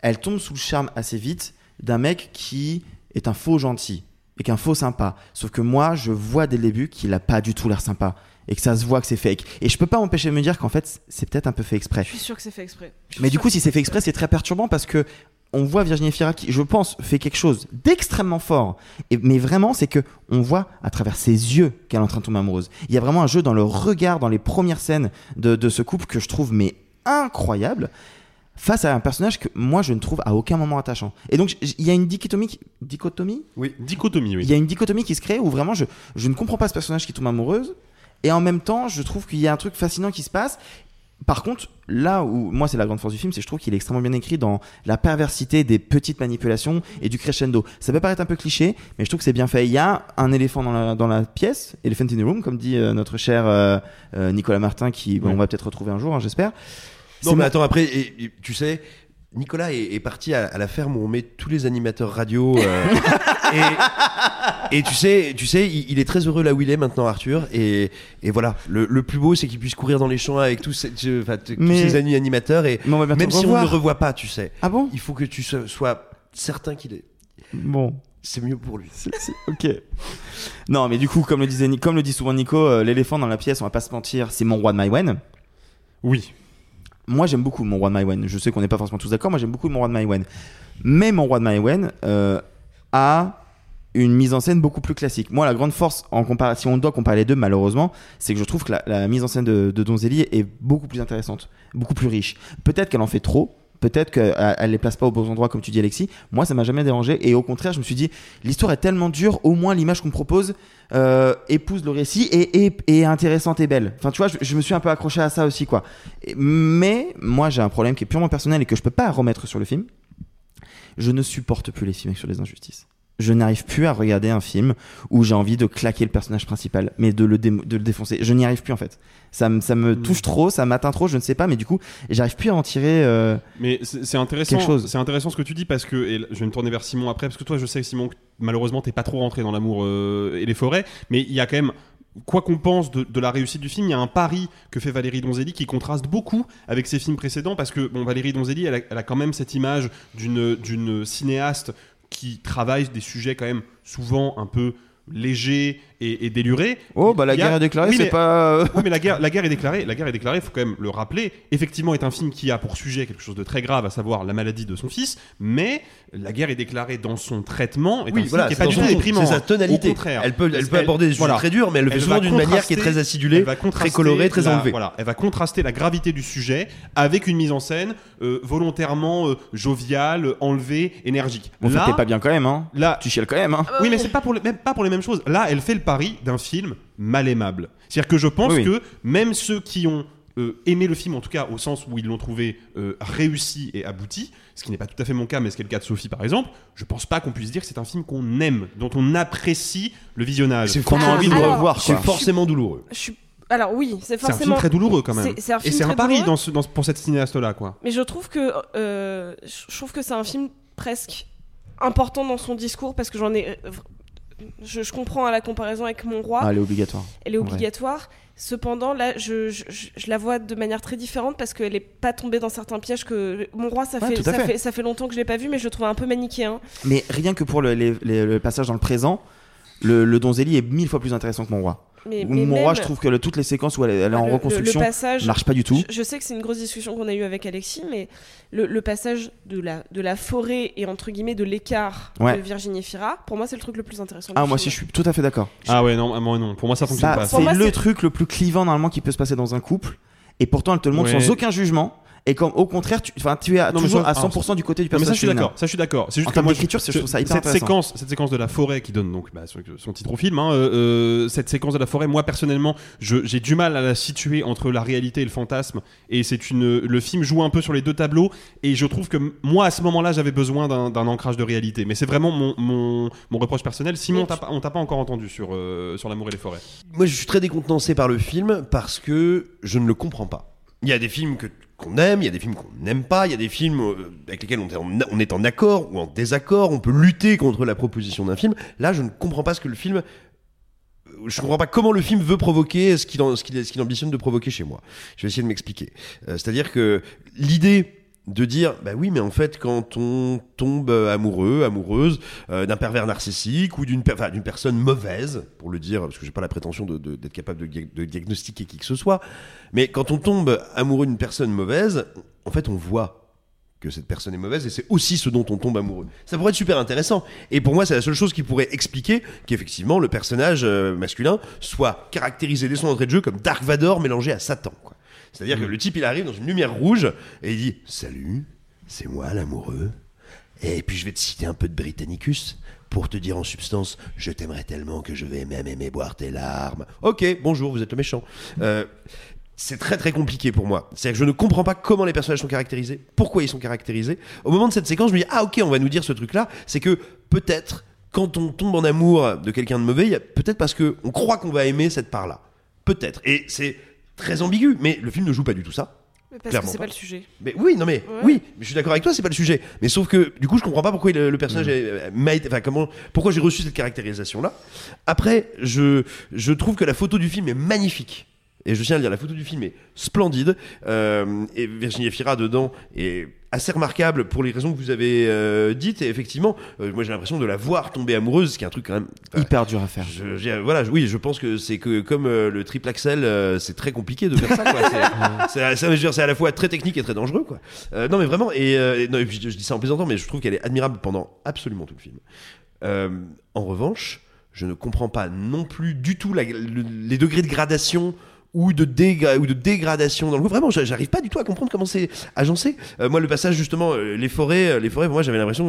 elle tombe sous le charme assez vite d'un mec qui est un faux gentil et qu'un faux sympa. Sauf que moi, je vois dès le début qu'il a pas du tout l'air sympa et que ça se voit que c'est fake. Et je peux pas m'empêcher de me dire qu'en fait, c'est peut-être un peu fait exprès. Je suis sûr que c'est fait exprès. Mais du coup, si c'est fait exprès, c'est très perturbant parce que on voit Virginie Fira qui, je pense, fait quelque chose d'extrêmement fort. Et, mais vraiment, c'est que on voit à travers ses yeux qu'elle est en train de tomber amoureuse. Il y a vraiment un jeu dans le regard, dans les premières scènes de, de ce couple que je trouve mais incroyable face à un personnage que moi je ne trouve à aucun moment attachant. Et donc il y a une dichotomie, qui- dichotomie? Oui, dichotomie, oui. Il y a une dichotomie qui se crée où vraiment je, je ne comprends pas ce personnage qui tombe amoureuse et en même temps je trouve qu'il y a un truc fascinant qui se passe par contre, là où moi c'est la grande force du film, c'est que je trouve qu'il est extrêmement bien écrit dans la perversité des petites manipulations et du crescendo. Ça peut paraître un peu cliché, mais je trouve que c'est bien fait. Il y a un éléphant dans la, dans la pièce, elephant in the room, comme dit euh, notre cher euh, euh, Nicolas Martin, qui bon, Ouais. on va peut-être retrouver un jour, hein, j'espère. Non, mais ma- attends, après, et- et tu sais, Nicolas est, est parti à, à la ferme où on met tous les animateurs radio. euh, et, et tu sais, tu sais il, il est très heureux là où il est maintenant, Arthur. Et, et voilà, le, le plus beau, c'est qu'il puisse courir dans les champs avec tous ces, enfin, tous Mais- ses amis animateurs. Et Mais on va bientôt même si on ne le revoit pas, tu sais, Ah bon? Il faut que tu so- sois certain qu'il est. Bon. C'est mieux pour lui. C'est- c'est- ok. Non, mais du coup, comme le, disait, comme le dit souvent Nico, euh, l'éléphant dans la pièce, on va pas se mentir, c'est mon roi de Maïwen. Oui. Moi, j'aime beaucoup mon roi de Maïwen. Je sais qu'on n'est pas forcément tous d'accord, moi j'aime beaucoup mon roi de Maïwen. Mais mon roi de Maïwen euh, a une mise en scène beaucoup plus classique. Moi, la grande force, en compar- si on doit comparer les deux, malheureusement, c'est que je trouve que la, la mise en scène de, de Donzelli est beaucoup plus intéressante, beaucoup plus riche. Peut-être qu'elle en fait trop. Peut-être qu'elle elle les place pas aux bons endroits, comme tu dis, Alexis. Moi, ça m'a jamais dérangé. Et au contraire, je me suis dit, l'histoire est tellement dure, au moins l'image qu'on propose euh, épouse le récit et est, intéressante et belle. Enfin, tu vois, je, je me suis un peu accroché à ça aussi, quoi. Mais moi, j'ai un problème qui est purement personnel et que je peux pas remettre sur le film. Je ne supporte plus les films sur les injustices. Je n'arrive plus à regarder un film où j'ai envie de claquer le personnage principal, mais de le, dé- de le défoncer. Je n'y arrive plus en fait. Ça, me- ça me Mm. touche trop, ça m'atteint trop, je ne sais pas, mais du coup, j'arrive plus à en tirer. euh, Mais c'est intéressant. Quelque chose. C'est intéressant ce que tu dis parce que et je vais me tourner vers Simon après parce que toi, je sais Simon que malheureusement t'es pas trop rentré dans l'amour euh, et les forêts, mais il y a quand même. Quoi qu'on pense de, de la réussite du film, il y a un pari que fait Valérie Donzelli qui contraste beaucoup avec ses films précédents parce que bon, Valérie Donzelli, elle a, elle a quand même cette image d'une cinéaste qui travaille des sujets quand même souvent un peu légers et, et délurés. Oh, bah la a- guerre est déclarée, Oui, c'est mais- pas. euh, oui, mais la guerre, la guerre est déclarée. La guerre est déclarée. Il faut quand même le rappeler. Effectivement, est un film qui a pour sujet quelque chose de très grave, à savoir la maladie de son fils. Mais la guerre est déclarée dans son traitement. Est un Oui, film voilà, qui est c'est pas du tout déprimant. c'est sa tonalité. Au contraire. Elle peut- elle peut aborder des sujets voilà. très durs, mais elle le fait souvent d'une manière qui est très acidulée, très colorée, très la- enlevée. Voilà, elle va contraster la gravité du sujet avec une mise en scène euh, volontairement euh, joviale, enlevée, énergique. Bon, Là, ça t'es pas bien quand même, hein. Là, Tu chiales quand même, hein. oui, mais c'est pas pour les, même pas pour les mêmes choses. Là, elle fait le pari d'un film mal aimable. C'est-à-dire que je pense Oui, oui. que même ceux qui ont euh, aimé le film, en tout cas au sens où ils l'ont trouvé euh, réussi et abouti, ce qui n'est pas tout à fait mon cas, mais ce qui est le cas de Sophie par exemple, je pense pas qu'on puisse dire que c'est un film qu'on aime, dont on apprécie le visionnage. C'est Qu'on a forcément- envie de revoir, C'est forcément douloureux. Je suis... Alors oui, c'est C'est un forcément. film très douloureux quand même. C'est- un et c'est un pari dans ce- dans pour cette cinéaste-là, quoi. Mais je trouve que euh, je trouve que c'est un film presque important dans son discours parce que j'en ai. Je, je comprends à la comparaison avec Mon Roi. Ah, elle est obligatoire. Elle est obligatoire. Cependant, là, je, je, je- je la vois de manière très différente parce qu'elle est pas tombée dans certains pièges que Mon Roi, ça, Ouais, fait, ça fait. fait ça fait longtemps que je l'ai pas vu, mais je le trouve un peu manichéen. Mais rien que pour le, les- les- le passage dans le présent, le, le Donzelli est mille fois plus intéressant que mon roi. Mais, Mon mais roi, même- je trouve que le- toutes les séquences où elle, elle est en le- le- reconstruction le passage- marche pas du tout. Je, je sais que c'est une grosse discussion qu'on a eue avec Alexis, mais le, le passage de la, de la forêt et entre guillemets de l'écart Ouais. de Virginie Fira, pour moi, c'est le truc le plus intéressant. Ah, moi aussi, je suis tout à fait d'accord. Ah ouais, non, ah, moi non. Pour moi, ça fonctionne Ça, pas. c'est le truc le plus clivant normalement qui peut se passer dans un couple. Et pourtant, elle te le montre Ouais. sans aucun jugement. Et comme au contraire, tu, enfin, tu es Non, toujours ça- à 100% du côté du Non, mais ça, personnage. je suis d'accord. Ça, je suis d'accord. C'est juste En que termes moi, d'écriture, je trouve ça hyper cette intéressant. séquence, cette séquence de la forêt qui donne donc bah, son, son titre au film. hein, euh, euh, cette séquence de la forêt, moi personnellement, je- j'ai du mal à la situer entre la réalité et le fantasme. Et c'est une, le film joue un peu sur les deux tableaux. Et je trouve que moi, à ce moment-là, j'avais besoin d'un ancrage de réalité. Mais c'est vraiment mon, mon, mon reproche personnel. Simon, on t'a pas encore entendu sur, euh, sur l'amour et les forêts. Moi, je suis très décontenancé par le film parce que je ne le comprends pas. Il y a des films que- qu'on aime, il y a des films qu'on n'aime pas, il y a des films euh, avec lesquels on est, en, accord ou en désaccord, on peut lutter contre la proposition d'un film. Là, je ne comprends pas ce que le film. Je comprends pas comment le film veut provoquer ce qu'il ambitionne de provoquer chez moi. Je vais essayer de m'expliquer. Euh, C'est-à-dire que l'idée de dire bah oui mais en fait quand on tombe amoureux amoureuse euh, d'un pervers narcissique ou d'une personne mauvaise pour le dire parce que j'ai pas la prétention d'être capable de, dia- de diagnostiquer qui que ce soit mais quand on tombe amoureux d'une personne mauvaise en fait on voit que cette personne est mauvaise et c'est aussi ce dont on tombe amoureux. Ça pourrait être super intéressant. Et pour moi, c'est la seule chose qui pourrait expliquer qu'effectivement le personnage euh, masculin soit caractérisé dès son entrée de jeu comme Dark Vador mélangé à Satan. C'est-à-dire que le type il arrive dans une lumière rouge et il dit Salut, c'est moi l'amoureux. Et puis je vais te citer un peu de Britannicus pour te dire en substance Je t'aimerais tellement que je vais même aimer boire tes larmes. Ok, bonjour, vous êtes le méchant. Euh, c'est très très compliqué pour moi. C'est-à-dire que je ne comprends pas comment les personnages sont caractérisés, pourquoi ils sont caractérisés. Au moment de cette séquence, je me dis ah ok, on va nous dire ce truc-là. C'est que peut-être quand on tombe en amour de quelqu'un de mauvais, peut-être parce que on croit qu'on va aimer cette part-là. Peut-être. Et c'est très ambigu, mais le film ne joue pas du tout ça. Mais parce Clairement que c'est pas. pas le sujet. Mais oui, non mais Ouais. oui, mais je suis d'accord avec toi, c'est pas le sujet. Mais sauf que du coup, je comprends pas pourquoi le, le personnage est- m'a été- enfin comment, pourquoi j'ai reçu cette caractérisation là. Après, je je trouve que la photo du film est magnifique. Et je tiens à le dire, la photo du film est splendide. Euh, et Virginie Efira dedans est assez remarquable pour les raisons que vous avez euh, dites. Et effectivement, euh, moi j'ai l'impression de la voir tomber amoureuse, ce qui est un truc quand même Hyper dur à faire. je- voilà, je- oui, je pense que c'est que comme le triple axel, c'est très compliqué de faire ça. C'est- à la fois très technique et très dangereux. Quoi. Non, mais vraiment, et, et non, et puis je, dis ça en plaisantant, mais je trouve qu'elle est admirable pendant absolument tout le film. En revanche, je ne comprends pas non plus du tout la- le- les degrés de gradation ou de, dégra- ou de dégradation dans le goût. Vraiment, j'a- j'arrive pas du tout à comprendre comment c'est agencé. Euh, moi, le passage justement, euh, les forêts, euh, les forêts, pour moi, j'avais l'impression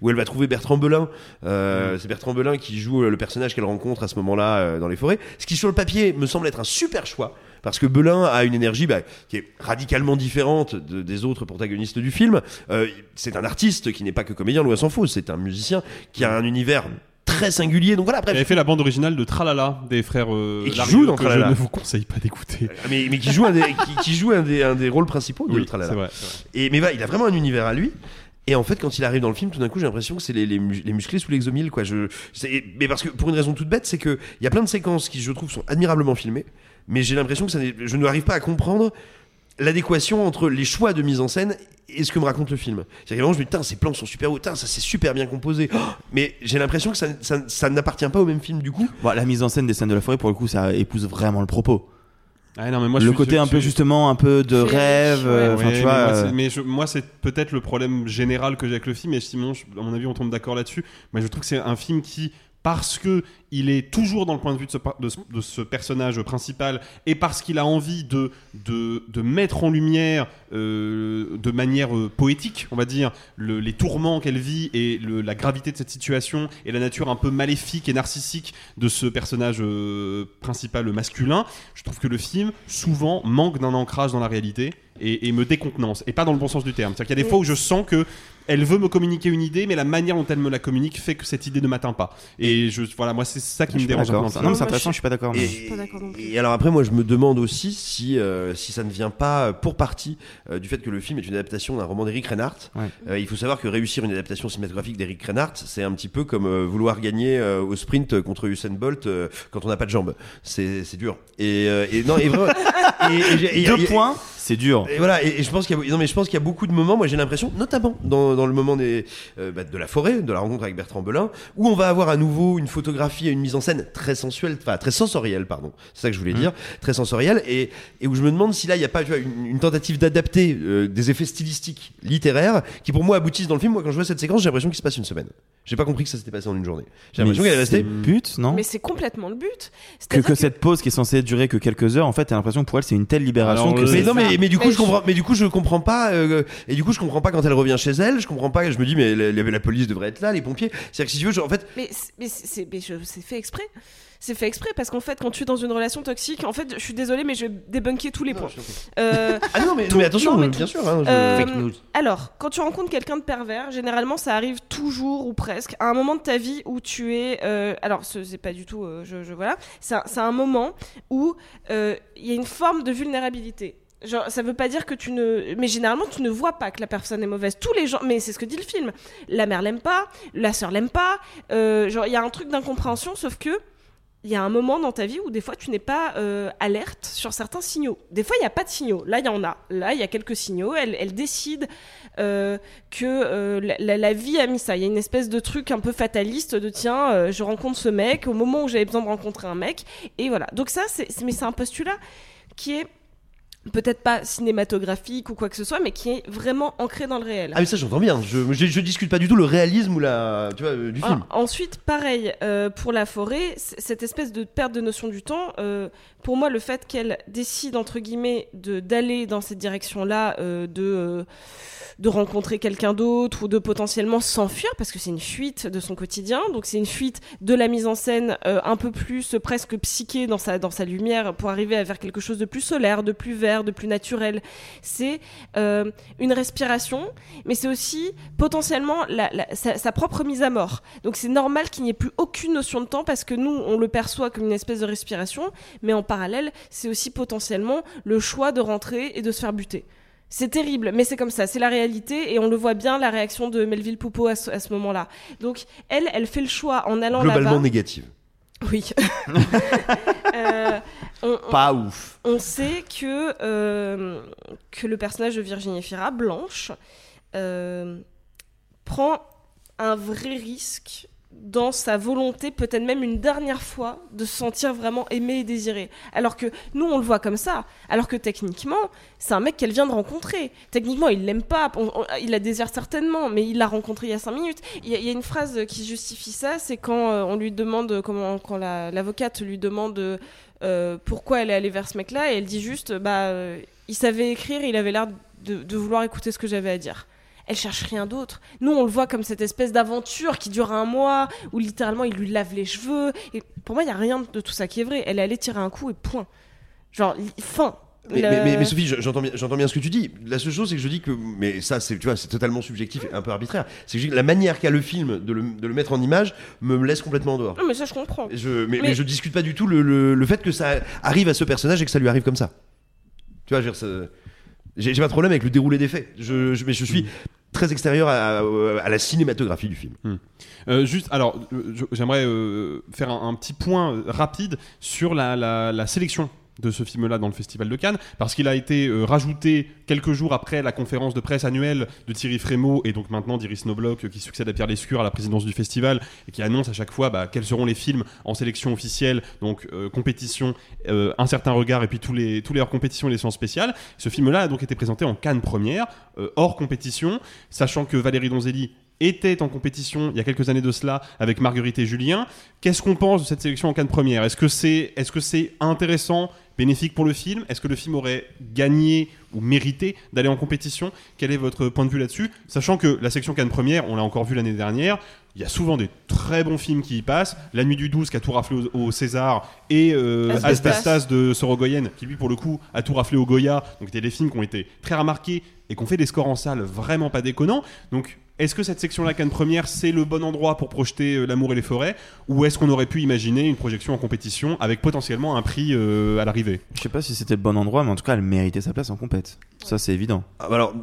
où elle va trouver Bertrand Belin. Euh, C'est Bertrand Belin qui joue le personnage qu'elle rencontre à ce moment-là dans les forêts. Ce qui sur le papier me semble être un super choix. Parce que Belin a une énergie bah, qui est radicalement différente de- des autres protagonistes du film. Euh, c'est un artiste qui n'est pas que comédien, loin s'en faut. C'est un musicien qui a un univers très singulier. Donc voilà, Il avait fait la bande originale de Tralala des frères euh, Et qui joue dans que Tralala. Je ne vous conseille pas d'écouter. mais, mais qui joue un des, qui, qui joue un des, un des rôles principaux de Oui, Tralala. vrai, vrai. Et mais il a vraiment un univers à lui. Et en fait, quand il arrive dans le film, tout d'un coup, j'ai l'impression que c'est les, les, mus- les musclés sous l'exomile, quoi. Je, mais parce que pour une raison toute bête, c'est que il y a plein de séquences qui, je trouve, sont admirablement filmées, mais j'ai l'impression que ça je n'arrive pas à comprendre l'adéquation entre les choix de mise en scène et ce que me raconte le film. C'est-à-dire que vraiment, je me dis, ces plans sont super hauts, ça c'est super bien composé. Oh mais j'ai l'impression que ça, ça, ça n'appartient pas au même film du coup. Bon, la mise en scène des scènes de la forêt, pour le coup, ça épouse vraiment le propos. Ah non, mais moi, je le suis- côté je- un peu justement un peu de rêve, euh, enfin Ouais, tu mais vois. moi, euh, c'est- mais je- moi, c'est peut-être le problème général que j'ai avec le film. Et Simon, je- à mon avis, on tombe d'accord là-dessus. Mais je trouve que c'est un film qui, parce que il est toujours dans le point de vue de ce, par- de ce- de ce personnage principal, et parce qu'il a envie de, de, de mettre en lumière, euh, de manière euh, poétique, on va dire, le- les tourments qu'elle vit et le- la gravité de cette situation et la nature un peu maléfique et narcissique de ce personnage euh, principal masculin, je trouve que le film souvent manque d'un ancrage dans la réalité et, et me décontenance et pas dans le bon sens du terme. C'est-à-dire qu'il y a des fois où je sens que elle veut me communiquer une idée, mais la manière dont elle me la communique fait que cette idée ne m'atteint pas. Et je, voilà, moi c'est ça qui Je me dérange. Non, mais c'est intéressant, je suis pas d'accord. Et, et alors après, moi, je me demande aussi si, euh, si ça ne vient pas pour partie euh, du fait que le film est une adaptation d'un roman d'Eric Reinhardt. Ouais. Euh, il faut savoir que réussir une adaptation cinématographique d'Eric Reinhardt, c'est un petit peu comme euh, vouloir gagner euh, au sprint contre Usain Bolt euh, quand on n'a pas de jambes. C'est c'est dur. Et, euh, et non, et vraiment. et- et j'ai- et- Deux points, c'est dur. et voilà, et, et je pense qu'il y a, non mais je pense qu'il y a beaucoup de moments. Moi, j'ai l'impression, notamment dans, dans le moment des, euh, bah, de la forêt, de la rencontre avec Bertrand Belin, où on va avoir à nouveau une photographie et une mise en scène très sensuelle, enfin très sensorielle, pardon. C'est ça que je voulais dire, très sensorielle, et, et où je me demande si là il n'y a pas tu vois, une, une tentative d'adapter euh, des effets stylistiques littéraires qui pour moi aboutissent dans le film. Moi, quand je vois cette séquence, j'ai l'impression qu'il se passe une semaine. J'ai pas compris que ça s'était passé en une journée. J'ai l'impression qu'elle est c'est restée. le but, non? Mais c'est complètement le but. que, que cette pause qui est censée durer que quelques heures, en fait, t'as l'impression que pour elle c'est une telle libération Alors, que euh, c'est Mais non, mais, mais du coup, Mais je comprends, mais du coup, je comprends pas, euh, et du coup, je comprends pas quand elle revient chez elle, je comprends pas, je me dis, mais la, la- la police devrait être là, les pompiers. C'est-à-dire que si tu veux, je- en fait, Mais, c'est- fait exprès. C'est fait exprès parce qu'en fait, quand tu es dans une relation toxique, en fait, je suis désolée, mais je vais débunker tous les points. Euh, ah non, mais, tout- mais attention, non, mais bien sûr, hein, je- Euh, Fake news. Alors, quand tu rencontres quelqu'un de pervers, généralement, ça arrive toujours ou presque à un moment de ta vie où tu es. euh, alors, ce- c'est pas du tout. euh, je, je- voilà. C'est un, moment où euh, il y a une forme de vulnérabilité. Genre, ça veut pas dire que tu ne. Mais généralement, tu ne vois pas que la personne est mauvaise. Tous les gens. Mais c'est ce que dit le film. La mère l'aime pas, la sœur l'aime pas. euh, genre, il y a un truc d'incompréhension, sauf que il y a un moment dans ta vie où des fois tu n'es pas euh, alerte sur certains signaux. Des fois il n'y a pas de signaux. Là il y en a. Là il y a quelques signaux. Elle, elle décide euh, que la, la- vie a mis ça. Il y a une espèce de truc un peu fataliste de tiens, je rencontre ce mec au moment où j'avais besoin de rencontrer un mec. Et voilà. Donc ça, c'est- mais c'est un postulat qui est peut-être pas cinématographique ou quoi que ce soit, mais qui est vraiment ancré dans le réel. Ah mais ça j'entends bien. Je, je, je discute pas du tout le réalisme ou la tu vois euh, du film. Ah, ensuite, pareil, euh, pour la forêt, cette espèce de perte de notion du temps, euh, pour moi, le fait qu'elle décide, entre guillemets, d'aller dans cette direction-là, euh, de, de rencontrer quelqu'un d'autre ou de potentiellement s'enfuir, parce que c'est une fuite de son quotidien, donc c'est une fuite de la mise en scène un peu plus presque psyché dans sa, dans sa lumière pour arriver à vers quelque chose de plus solaire, de plus vert, de plus naturel. C'est euh, une respiration, mais c'est aussi potentiellement la- la- sa, sa propre mise à mort. Donc c'est normal qu'il n'y ait plus aucune notion de temps parce que nous, on le perçoit comme une espèce de respiration, mais en parallèle, c'est aussi potentiellement le choix de rentrer et de se faire buter. C'est terrible, mais c'est comme ça, c'est la réalité, et on le voit bien, la réaction de Melville Poupeau à ce, à ce moment-là. Donc, elle, elle fait le choix en allant là-bas. Globalement négative. Oui. Euh, on- on- Pas ouf. On sait que, euh, que le personnage de Virginie Fira, Blanche, euh, prend un vrai risque dans sa volonté, peut-être même une dernière fois, de se sentir vraiment aimé et désiré. Alors que nous, on le voit comme ça. Alors que techniquement, c'est un mec qu'elle vient de rencontrer. Techniquement, il l'aime pas. Il la désire certainement, mais il l'a rencontré il y a cinq minutes. Il y, a- une phrase qui justifie ça, c'est quand euh, on lui demande, comment, quand la- l'avocate lui demande euh, pourquoi elle est allée vers ce mec-là, et elle dit juste, bah, euh, il savait écrire, il avait l'air de vouloir écouter ce que j'avais à dire. Elle cherche rien d'autre. Nous, on le voit comme cette espèce d'aventure qui dure un mois, où littéralement il lui lave les cheveux. Et pour moi, il y a rien de tout ça qui est vrai. Elle est allée tirer un coup et point. Genre, fin. Mais, Le- mais- mais- mais Sophie, je- j'entends bien, j'entends bien ce que tu dis. La seule chose, c'est que je dis que, mais ça, c'est, tu vois, c'est totalement subjectif et un peu arbitraire. C'est que je dis que la manière qu'a le film de le, de le mettre en image me laisse complètement en dehors. Non, mais ça, je comprends. Je, mais, je discute pas du tout le, le- le fait que ça arrive à ce personnage et que ça lui arrive comme ça. Tu vois, je veux dire, ça- j'ai, pas de problème avec le déroulé des faits. Je, je- mais je suis très extérieur à, à la cinématographie du film. Euh, juste, alors, euh, j'aimerais euh, faire un, un petit point euh, rapide sur la, la- la sélection de ce film-là dans le Festival de Cannes, parce qu'il a été euh, rajouté quelques jours après la conférence de presse annuelle de Thierry Frémaux et donc maintenant d'Iris Nobloch euh, qui succède à Pierre Lescure à la présidence du festival et qui annonce à chaque fois bah, quels seront les films en sélection officielle, donc euh, compétition, euh, un certain regard et puis tous les, tous les hors compétition et les séances spéciales. Ce film-là a donc été présenté en Cannes première, hors compétition, sachant que Valérie Donzelli était en compétition il y a quelques années de cela avec Marguerite et Julien. Qu'est-ce qu'on pense de cette sélection en Cannes première? Est-ce que c'est est -ce c'est intéressant, bénéfique pour le film? Est-ce que le film aurait gagné ou mérité d'aller en compétition? Quel est votre point de vue là-dessus? Sachant que la section Cannes première, on l'a encore vu l'année dernière, il y a souvent des très bons films qui y passent. La Nuit du 12 qui a tout raflé au, au César et euh. Asbestas de Sorogoyen qui lui pour le coup a tout raflé au Goya. Donc c'était des films qui ont été très remarqués et qui ont fait des scores en salle vraiment pas déconnants. Donc est-ce que cette section-là, Cannes première, c'est le bon endroit pour projeter euh, L'amour et les forêts? Ou est-ce qu'on aurait pu imaginer une projection en compétition avec potentiellement un prix euh, à l'arrivée? Je sais pas si c'était le bon endroit, mais en tout cas, elle méritait sa place en compète. Ça, c'est évident. Ah, bah alors,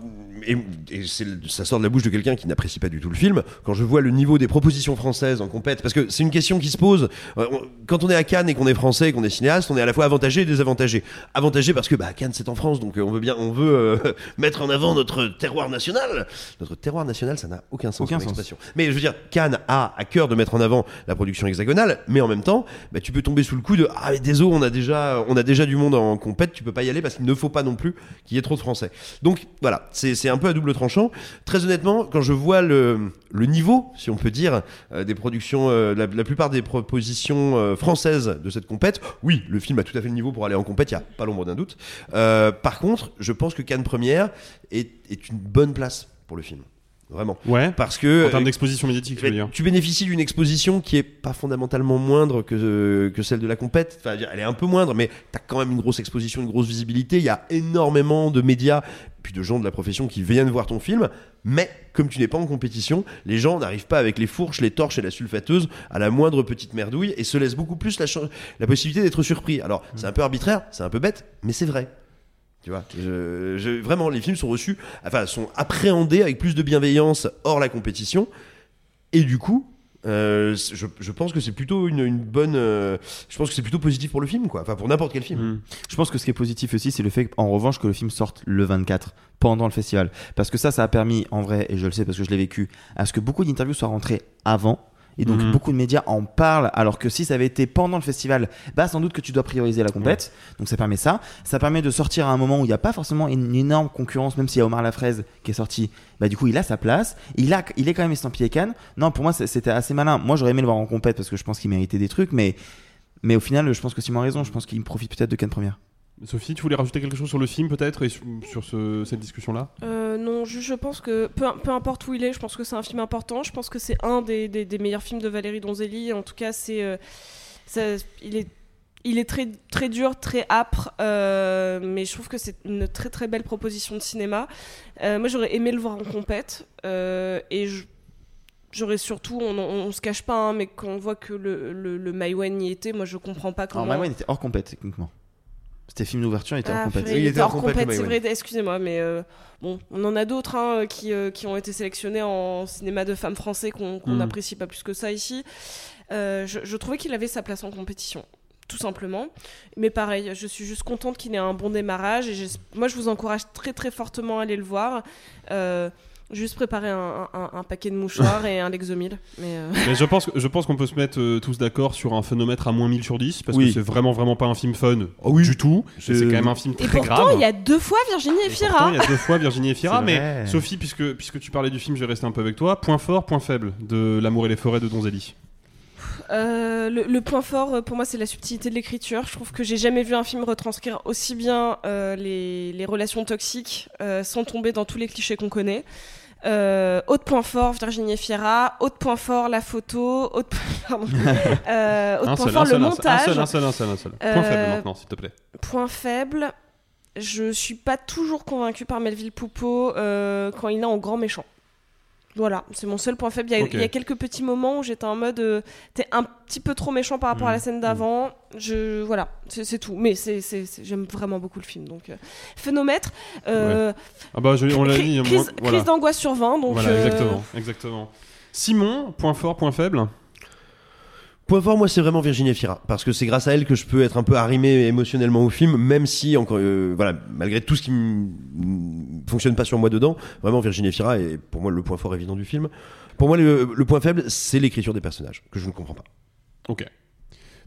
et, ça sort de la bouche de quelqu'un qui n'apprécie pas du tout le film. Quand je vois le niveau des propositions françaises en compète, parce que c'est une question qui se pose. euh, quand on est à Cannes et qu'on est français et qu'on est cinéaste, on est à la fois avantagé et désavantagé. Avantagé parce que bah, Cannes c'est en France, donc euh, on veut bien, on veut euh, mettre en avant notre terroir national. Notre terroir national, ça n'a aucun sens. Aucun sens. Mais je veux dire, Cannes a à cœur de mettre en avant la production hexagonale, mais en même temps, bah, tu peux tomber sous le coup de ah mais désolé, on a déjà, on a déjà du monde en compète, tu peux pas y aller parce qu'il ne faut pas non plus qu'il y ait trop de Français. Donc voilà, c'est c'est un peu à double tranchant. Très honnêtement, quand je vois le, niveau, si on peut dire, euh, des productions, euh, la, plupart des propositions euh, françaises de cette compète, oui, le film a tout à fait le niveau pour aller en compète, il y a pas l'ombre d'un doute. Par contre, je pense que Cannes Première est une bonne place pour le film. Vraiment. Ouais. Parce que En termes euh, d'exposition médiatique, tu dire tu bénéficies d'une exposition qui est pas fondamentalement moindre que, que celle de la compète. Enfin, elle est un peu moindre, mais tu as quand même une grosse exposition, une grosse visibilité. Il y a énormément de médias, puis de gens de la profession qui viennent voir ton film. Mais comme tu n'es pas en compétition, les gens n'arrivent pas avec les fourches, les torches et la sulfateuse à la moindre petite merdouille et se laissent beaucoup plus la, possibilité d'être surpris. Alors, c'est un peu arbitraire, c'est un peu bête, mais c'est vrai. Tu vois, vraiment, les films sont reçus, enfin, sont appréhendés avec plus de bienveillance hors la compétition. Et du coup, euh, je, pense que c'est plutôt une, bonne. euh, je pense que c'est plutôt positif pour le film, quoi. Enfin, pour n'importe quel film. Je pense que ce qui est positif aussi, c'est le fait, en revanche, que le film sorte le 24 pendant le festival. Parce que ça, ça a permis, en vrai, et je le sais parce que je l'ai vécu, à ce que beaucoup d'interviews soient rentrées avant Et donc Mhm. beaucoup de médias en parlent, alors que si ça avait été pendant le festival, bah sans doute que tu dois prioriser la compète. Donc ça permet ça. Ça permet de sortir à un moment où il n'y a pas forcément une énorme concurrence, même s'il y a Omar Lafraise qui est sorti. Bah du coup il a sa place. Il a, il est quand même estampillé Cannes. Non pour moi c'était assez malin. Moi j'aurais aimé le voir en compète parce que je pense qu'il méritait des trucs, mais mais au final je pense que Simon a raison. Je pense qu'il profite peut-être de Cannes première. Sophie, tu voulais rajouter quelque chose sur le film peut-être et sur, sur ce- cette discussion-là? Euh, non, je, je pense que peu, peu importe où il est, je pense que c'est un film important. Je pense que c'est un des, des- des meilleurs films de Valérie Donzelli. En tout cas, c'est, euh, il est, il est très, très dur, très âpre, euh, mais je trouve que c'est une très très belle proposition de cinéma. Euh, moi, j'aurais aimé le voir en compète euh, et je- J'aurais surtout, on, on, on se cache pas, hein, mais quand on voit que le, le, le Maïwen y était, moi je comprends pas comment. Alors Maïwen était hors compète techniquement. C'était film d'ouverture, il était Ah, purée, il était compète, c'est vrai, excusez-moi, mais euh, bon, on en a d'autres hein, qui, euh, qui ont été sélectionnés en cinéma de femmes français qu'on qu'on Mm. n'apprécie pas plus que ça ici. Euh, je, je trouvais qu'il avait sa place en compétition. Tout simplement. Mais pareil, je suis juste contente qu'il ait un bon démarrage. Et moi, je vous encourage très très fortement à aller le voir. Juste préparer un, un- un paquet de mouchoirs et un Lexomil. Mais, euh, Mais je pense, que- je pense qu'on peut se mettre euh, tous d'accord sur un phénomètre à moins 1000 sur 10 parce Oui. que c'est vraiment vraiment pas un film fun du tout. C'est quand même un film Et très pourtant, grave. il y a deux fois Virginie Pourtant, Efira. il y a deux fois Virginie Efira, mais vrai. Sophie, puisque, puisque tu parlais du film, je vais rester un peu avec toi. Point fort, point faible de L'amour et les forêts de Donzelli. Euh, le, le point fort euh, pour moi c'est la subtilité de l'écriture. Je trouve que j'ai jamais vu un film retranscrire aussi bien euh, les, les relations toxiques euh, sans tomber dans tous les clichés qu'on connaît. Euh, autre point fort Virginie Efira. Autre point fort la photo. Autre, pardon. Euh, autre Un point seul, fort un le seul, un seul, montage. un seul, un seul, un seul, un seul. Point Euh, faible maintenant, s'il te plaît. Point faible. Je suis pas toujours convaincue par Melville Poupeau euh, quand il est en grand méchant. Voilà, c'est mon seul point faible. Il y a, Ok. il y a quelques petits moments où j'étais en mode euh, t'es un petit peu trop méchant par rapport à la Mm. scène d'avant. Je voilà, c'est tout. Mais c'est j'aime vraiment beaucoup le film. Donc euh, phénomètre. euh, Ah bah, je- on l'a dit. Crise, moi, voilà. crise d'angoisse sur 20. Donc Voilà, exactement, exactement. Simon, point fort, point faible? Point fort, moi, c'est vraiment Virginie Efira. Parce que c'est grâce à elle que je peux être un peu arrimé émotionnellement au film, même si, encore, euh, voilà, malgré tout ce qui ne fonctionne pas sur moi dedans, vraiment Virginie Efira est pour moi le point fort évident du film. Pour moi, le, le point faible, c'est l'écriture des personnages, que je ne comprends pas. Ok.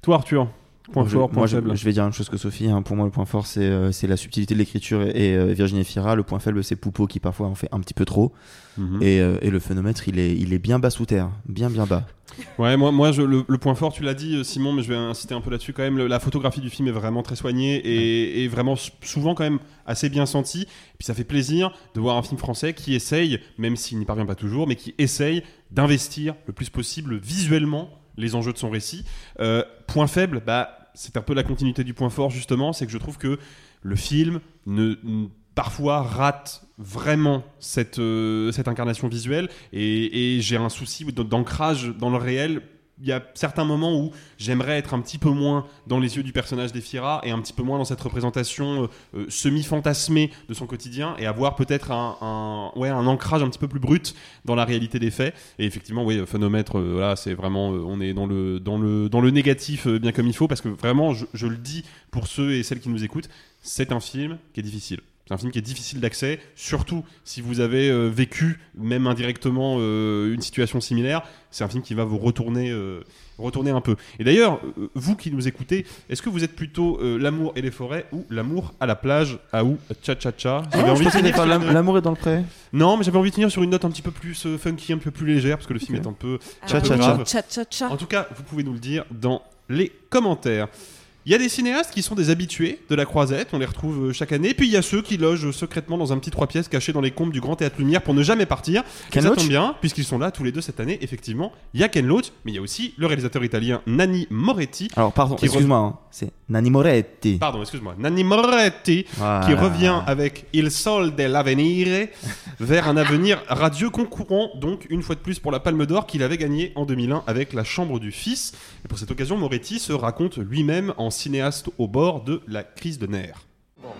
Toi, Arthur, point Moi, je- fort, point moi, faible. je vais dire la même chose que Sophie. hein. Pour moi, le point fort, c'est euh, la subtilité de l'écriture et, et, euh, Virginie Fira. Le point faible, c'est Poupeau qui parfois en fait un petit peu trop. Mhm. Et, euh, et le phénomètre, il est, il est bien bas sous terre. Bien, bien bas. Ouais, moi, moi je, le, le point fort, tu l'as dit, Simon, mais je vais insister un peu là-dessus quand même. Le- la photographie du film est vraiment très soignée et, et vraiment souvent quand même assez bien sentie. Et puis ça fait plaisir de voir un film français qui essaye, même s'il n'y parvient pas toujours, mais qui essaye d'investir le plus possible visuellement les enjeux de son récit. Euh, point faible, bah, c'est un peu la continuité du point fort justement, c'est que je trouve que le film ne, parfois rate vraiment cette, euh, cette incarnation visuelle et, j'ai un souci d'ancrage dans le réel. Il y a certains moments où j'aimerais être un petit peu moins dans les yeux du personnage d'Efira et un petit peu moins dans cette représentation euh, euh, semi-fantasmée de son quotidien et avoir peut-être un, ouais, un ancrage un petit peu plus brut dans la réalité des faits. Et effectivement, oui, phénomètre, euh, c'est vraiment, euh, on est dans le, dans le, dans le négatif bien comme il faut parce que vraiment, je le dis pour ceux et celles qui nous écoutent, c'est un film qui est difficile. C'est un film qui est difficile d'accès, surtout si vous avez euh, vécu, même indirectement, euh, une situation similaire. C'est un film qui va vous retourner, euh, retourner un peu. Et d'ailleurs, euh, vous qui nous écoutez, est-ce que vous êtes plutôt euh, l'amour et les forêts ou l'amour à la plage à ou cha cha cha? Ah, L'amour est dans le pré. Non, mais j'avais envie de finir sur une note un petit peu plus euh, funky, un peu plus légère, parce que le film est un peu, Cha cha cha. grave. Tcha tcha tcha. En tout cas, vous pouvez nous le dire dans les commentaires. Il y a des cinéastes qui sont des habitués de la croisette, on les retrouve euh, chaque année, puis il y a ceux qui logent secrètement dans un petit trois pièces caché dans les combes du Grand Théâtre Lumière pour ne jamais partir. Ken Et ça Loach tombe bien, puisqu'ils sont là tous les deux cette année, effectivement. Il y a Ken Loach, mais il y a aussi le réalisateur italien Nanni Moretti. Alors, pardon, re- excuse-moi. hein. C'est Nanni Moretti. Pardon, excuse-moi. Nanni Moretti, qui revient avec Il Sol dell'Avenire vers un avenir radieux concourant, donc une fois de plus pour la Palme d'Or qu'il avait gagné en 2001 avec La Chambre du Fils. Et pour cette occasion, Moretti se raconte lui-même en cinéaste au bord de la crise de nerfs.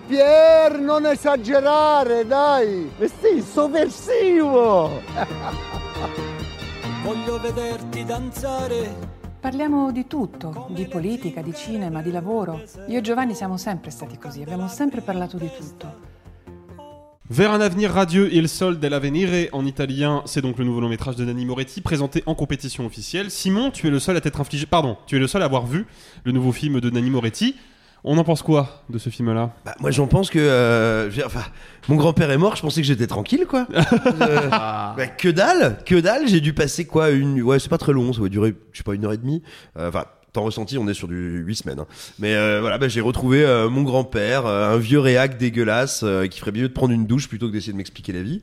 Pier, non esagerare, dai! E sì, sovversivo! Voglio vederti danzare. Parliamo di tutto, di politica, di cinema, di lavoro. Io e Giovanni siamo sempre stati così, abbiamo sempre parlato di tutto. Vers un avenir radieux, Il Sol dell'Avenire en italien, c'est donc le nouveau long métrage de Nanni Moretti présenté en compétition officielle. Simon, tu es le seul à t'être infligé, pardon, tu es le seul à avoir vu le nouveau film de Nanni Moretti. On en pense quoi de ce film-là? Bah, moi j'en pense que euh, enfin, mon grand-père est mort, je pensais que j'étais tranquille quoi. Euh, bah, que dalle, que dalle, j'ai dû passer quoi une ouais, c'est pas très long, ça va durer je sais pas une heure et demie. Euh, Enfin Ressenti, on est sur du 8 semaines. hein. Mais euh, voilà, bah, j'ai retrouvé euh, mon grand-père, euh, un vieux réac dégueulasse qui ferait mieux de prendre une douche plutôt que d'essayer de m'expliquer la vie.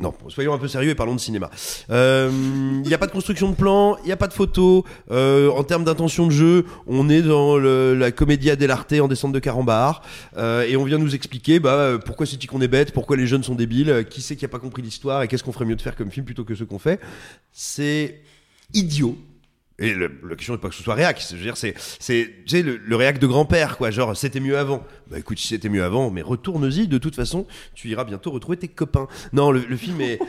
Non, soyons un peu sérieux et parlons de cinéma. Il n'y a pas de construction de plan, il n'y a pas de photos. Euh, en termes d'intention de jeu, on est dans la comédia dell'arte en descente de carambar. Et on vient nous expliquer bah, pourquoi c'est qu'on est bête, pourquoi les jeunes sont débiles, qui c'est qui a pas compris l'histoire et qu'est-ce qu'on ferait mieux de faire comme film plutôt que ce qu'on fait. C'est idiot. Et le- la question n'est pas que ce soit réac, je veux dire, c'est, c'est, tu sais, le, le réac de grand-père, quoi, genre, c'était mieux avant. Bah écoute, si c'était mieux avant, mais retourne-y, de toute façon, tu iras bientôt retrouver tes copains. Non, le, le film est...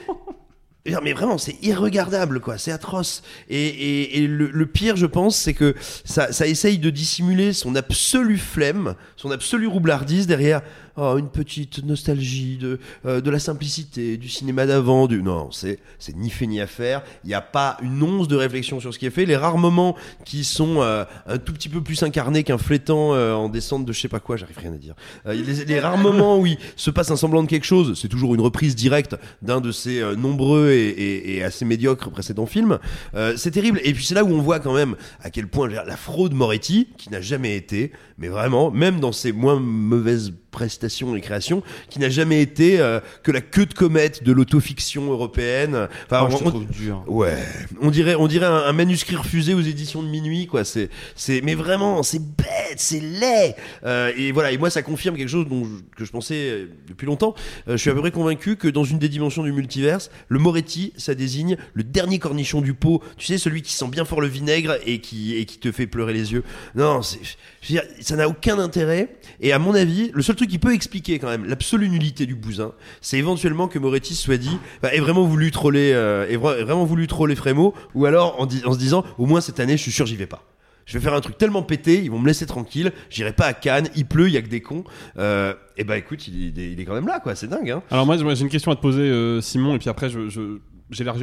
Non, Mais vraiment, c'est irregardable, quoi. C'est atroce. Et, et, et le, le pire, je pense, c'est que ça, ça essaye de dissimuler son absolue flemme, son absolue roublardise derrière oh, une petite nostalgie de, euh, de la simplicité, du cinéma d'avant. Du... Non, c'est, c'est ni fait ni à faire. Il n'y a pas une once de réflexion sur ce qui est fait. Les rares moments qui sont euh, un tout petit peu plus incarnés qu'un flétan euh, en descente de je sais pas quoi, j'arrive rien à dire. Euh, les, les rares moments où il se passe un semblant de quelque chose, c'est toujours une reprise directe d'un de ces euh, nombreux et, et- et assez médiocres précédents films. Euh, c'est terrible. Et puis c'est là où on voit quand même à quel point la fraude Moretti, qui n'a jamais été, mais vraiment, même dans ses moins mauvaises prestations et créations, qui n'a jamais été euh, que la queue de comète de l'autofiction européenne. Enfin, Oh, je te on- trouve dur. Ouais, on dirait, on dirait un, un manuscrit refusé aux éditions de minuit, quoi. C'est, c'est, mais vraiment, c'est bête, c'est laid. Euh, et voilà, et moi, ça confirme quelque chose dont je- que je pensais euh, depuis longtemps. Euh, je suis à peu près convaincu que dans une des dimensions du multiverse, le Moretti, ça désigne le dernier cornichon du pot. Tu sais, celui qui sent bien fort le vinaigre et qui, et qui te fait pleurer les yeux. Non, c'est, je veux dire, ça n'a aucun intérêt. Et à mon avis, le seul truc qui peut expliquer quand même l'absolue nullité du bousin, c'est éventuellement que Moretti soit dit, bah, vraiment voulu troller, euh, vraiment voulu troller Frémo, ou alors en, se disant, au moins cette année, je suis sûr, j'y vais pas. Je vais faire un truc tellement pété, ils vont me laisser tranquille, j'irai pas à Cannes, il pleut, il y a que des cons. Euh, et bah écoute, il, est- il est quand même là, quoi, c'est dingue, hein. Alors moi, j'ai une question à te poser, euh, Simon, et puis après, je, je-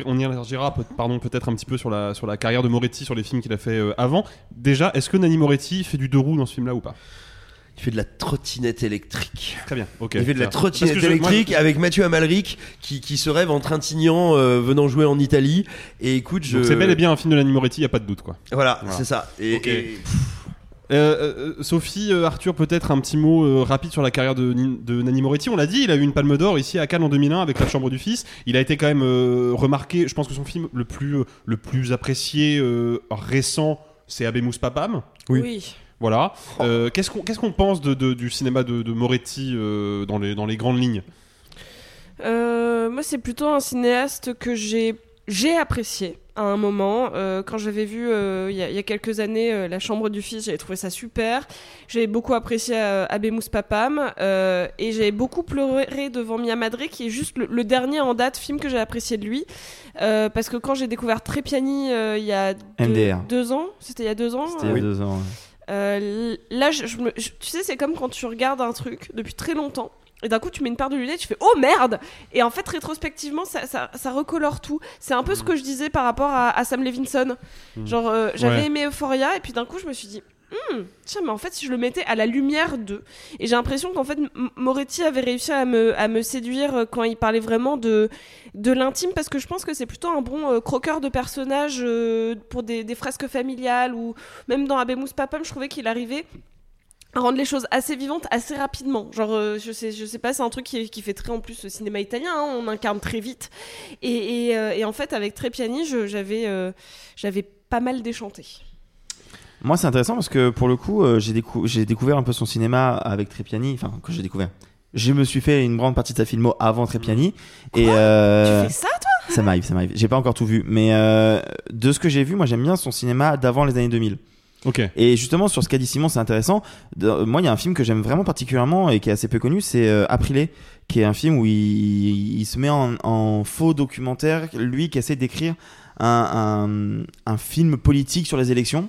on y élargira peut- pardon, peut-être un petit peu sur la, sur la carrière de Moretti, sur les films qu'il a fait euh, avant. Déjà, est-ce que Nanni Moretti fait du deux roues dans ce film-là ou pas? Il fait de la trottinette électrique. Très bien, ok. Il fait de la trottinette électrique je- avec Mathieu Amalric qui, qui se rêve en Trintignant euh, venant jouer en Italie. Et écoute, je. C'est bel et bien un film de Nanni Moretti, y a pas de doute, quoi. Voilà, c'est ça. Et, Ok. et- Euh, euh, Sophie, euh, Arthur, peut-être un petit mot euh, rapide sur la carrière de, de Nanni Moretti. On l'a dit, il a eu une palme d'or ici à Cannes en 2001 avec La Chambre du Fils. Il a été quand même euh, remarqué. Je pense que son film le plus, euh, le plus apprécié euh, récent, c'est Abemus Papam. Oui. Oui. Voilà. Euh, qu'est-ce qu'on qu'est-ce qu'on pense de, de- du cinéma de, de Moretti euh, dans, les, dans les grandes lignes? Euh, moi, c'est plutôt un cinéaste que j'ai j'ai apprécié à un moment. Euh, quand j'avais vu euh, il y, a- il y a quelques années euh, La Chambre du Fils, j'avais trouvé ça super. J'avais beaucoup apprécié euh, Abemus Papam euh, et j'avais beaucoup pleuré devant Mia Madre, qui est juste le, le dernier en date film que j'ai apprécié de lui. Euh, parce que quand j'ai découvert Trépiani euh, il y a deux, ans, c'était il y a deux ans. C'était il y a deux ans. ouais. Euh, là, je, je me- je- tu sais, c'est comme quand tu regardes un truc depuis très longtemps. Et d'un coup, tu mets une paire de lunettes, tu fais oh merde Et en fait, rétrospectivement, ça, ça, ça recolore tout. C'est un peu ce que je disais par rapport à, à Sam Levinson. Mm. Genre, euh, j'avais Ouais. aimé Euphoria, et puis d'un coup, je me suis dit Hmm, tiens, mais en fait, si je le mettais à la lumière d'eux. Et j'ai l'impression qu'en fait, Moretti avait réussi à me, à me séduire euh, quand il parlait vraiment de, de l'intime, parce que je pense que c'est plutôt un bon euh, croqueur de personnages euh, pour des, des fresques familiales, ou même dans Abemus Papam, je trouvais qu'il arrivait à rendre les choses assez vivantes assez rapidement. Genre, je sais, je sais pas, c'est un truc qui, fait très en plus le cinéma italien, hein, on incarne très vite. Et, en fait, avec Trepiani, j'avais j'avais pas mal déchanté. Moi, c'est intéressant parce que pour le coup, euh, j'ai décou- j'ai découvert un peu son cinéma avec Trépiani. Enfin, que j'ai découvert. Je me suis fait une grande partie de sa filmo avant Trépiani. et euh, Tu fais ça, toi? Ça m'arrive, ça m'arrive. J'ai pas encore tout vu, mais euh, de ce que j'ai vu, moi, j'aime bien son cinéma d'avant les années 2000. Ok. Et justement, sur ce qu'a dit Simon, c'est intéressant. De- moi, il y a un film que j'aime vraiment particulièrement et qui est assez peu connu, c'est euh, Aprilé, qui est un film où il, il se met en, en faux documentaire, lui qui essaie d'écrire un, un, un film politique sur les élections.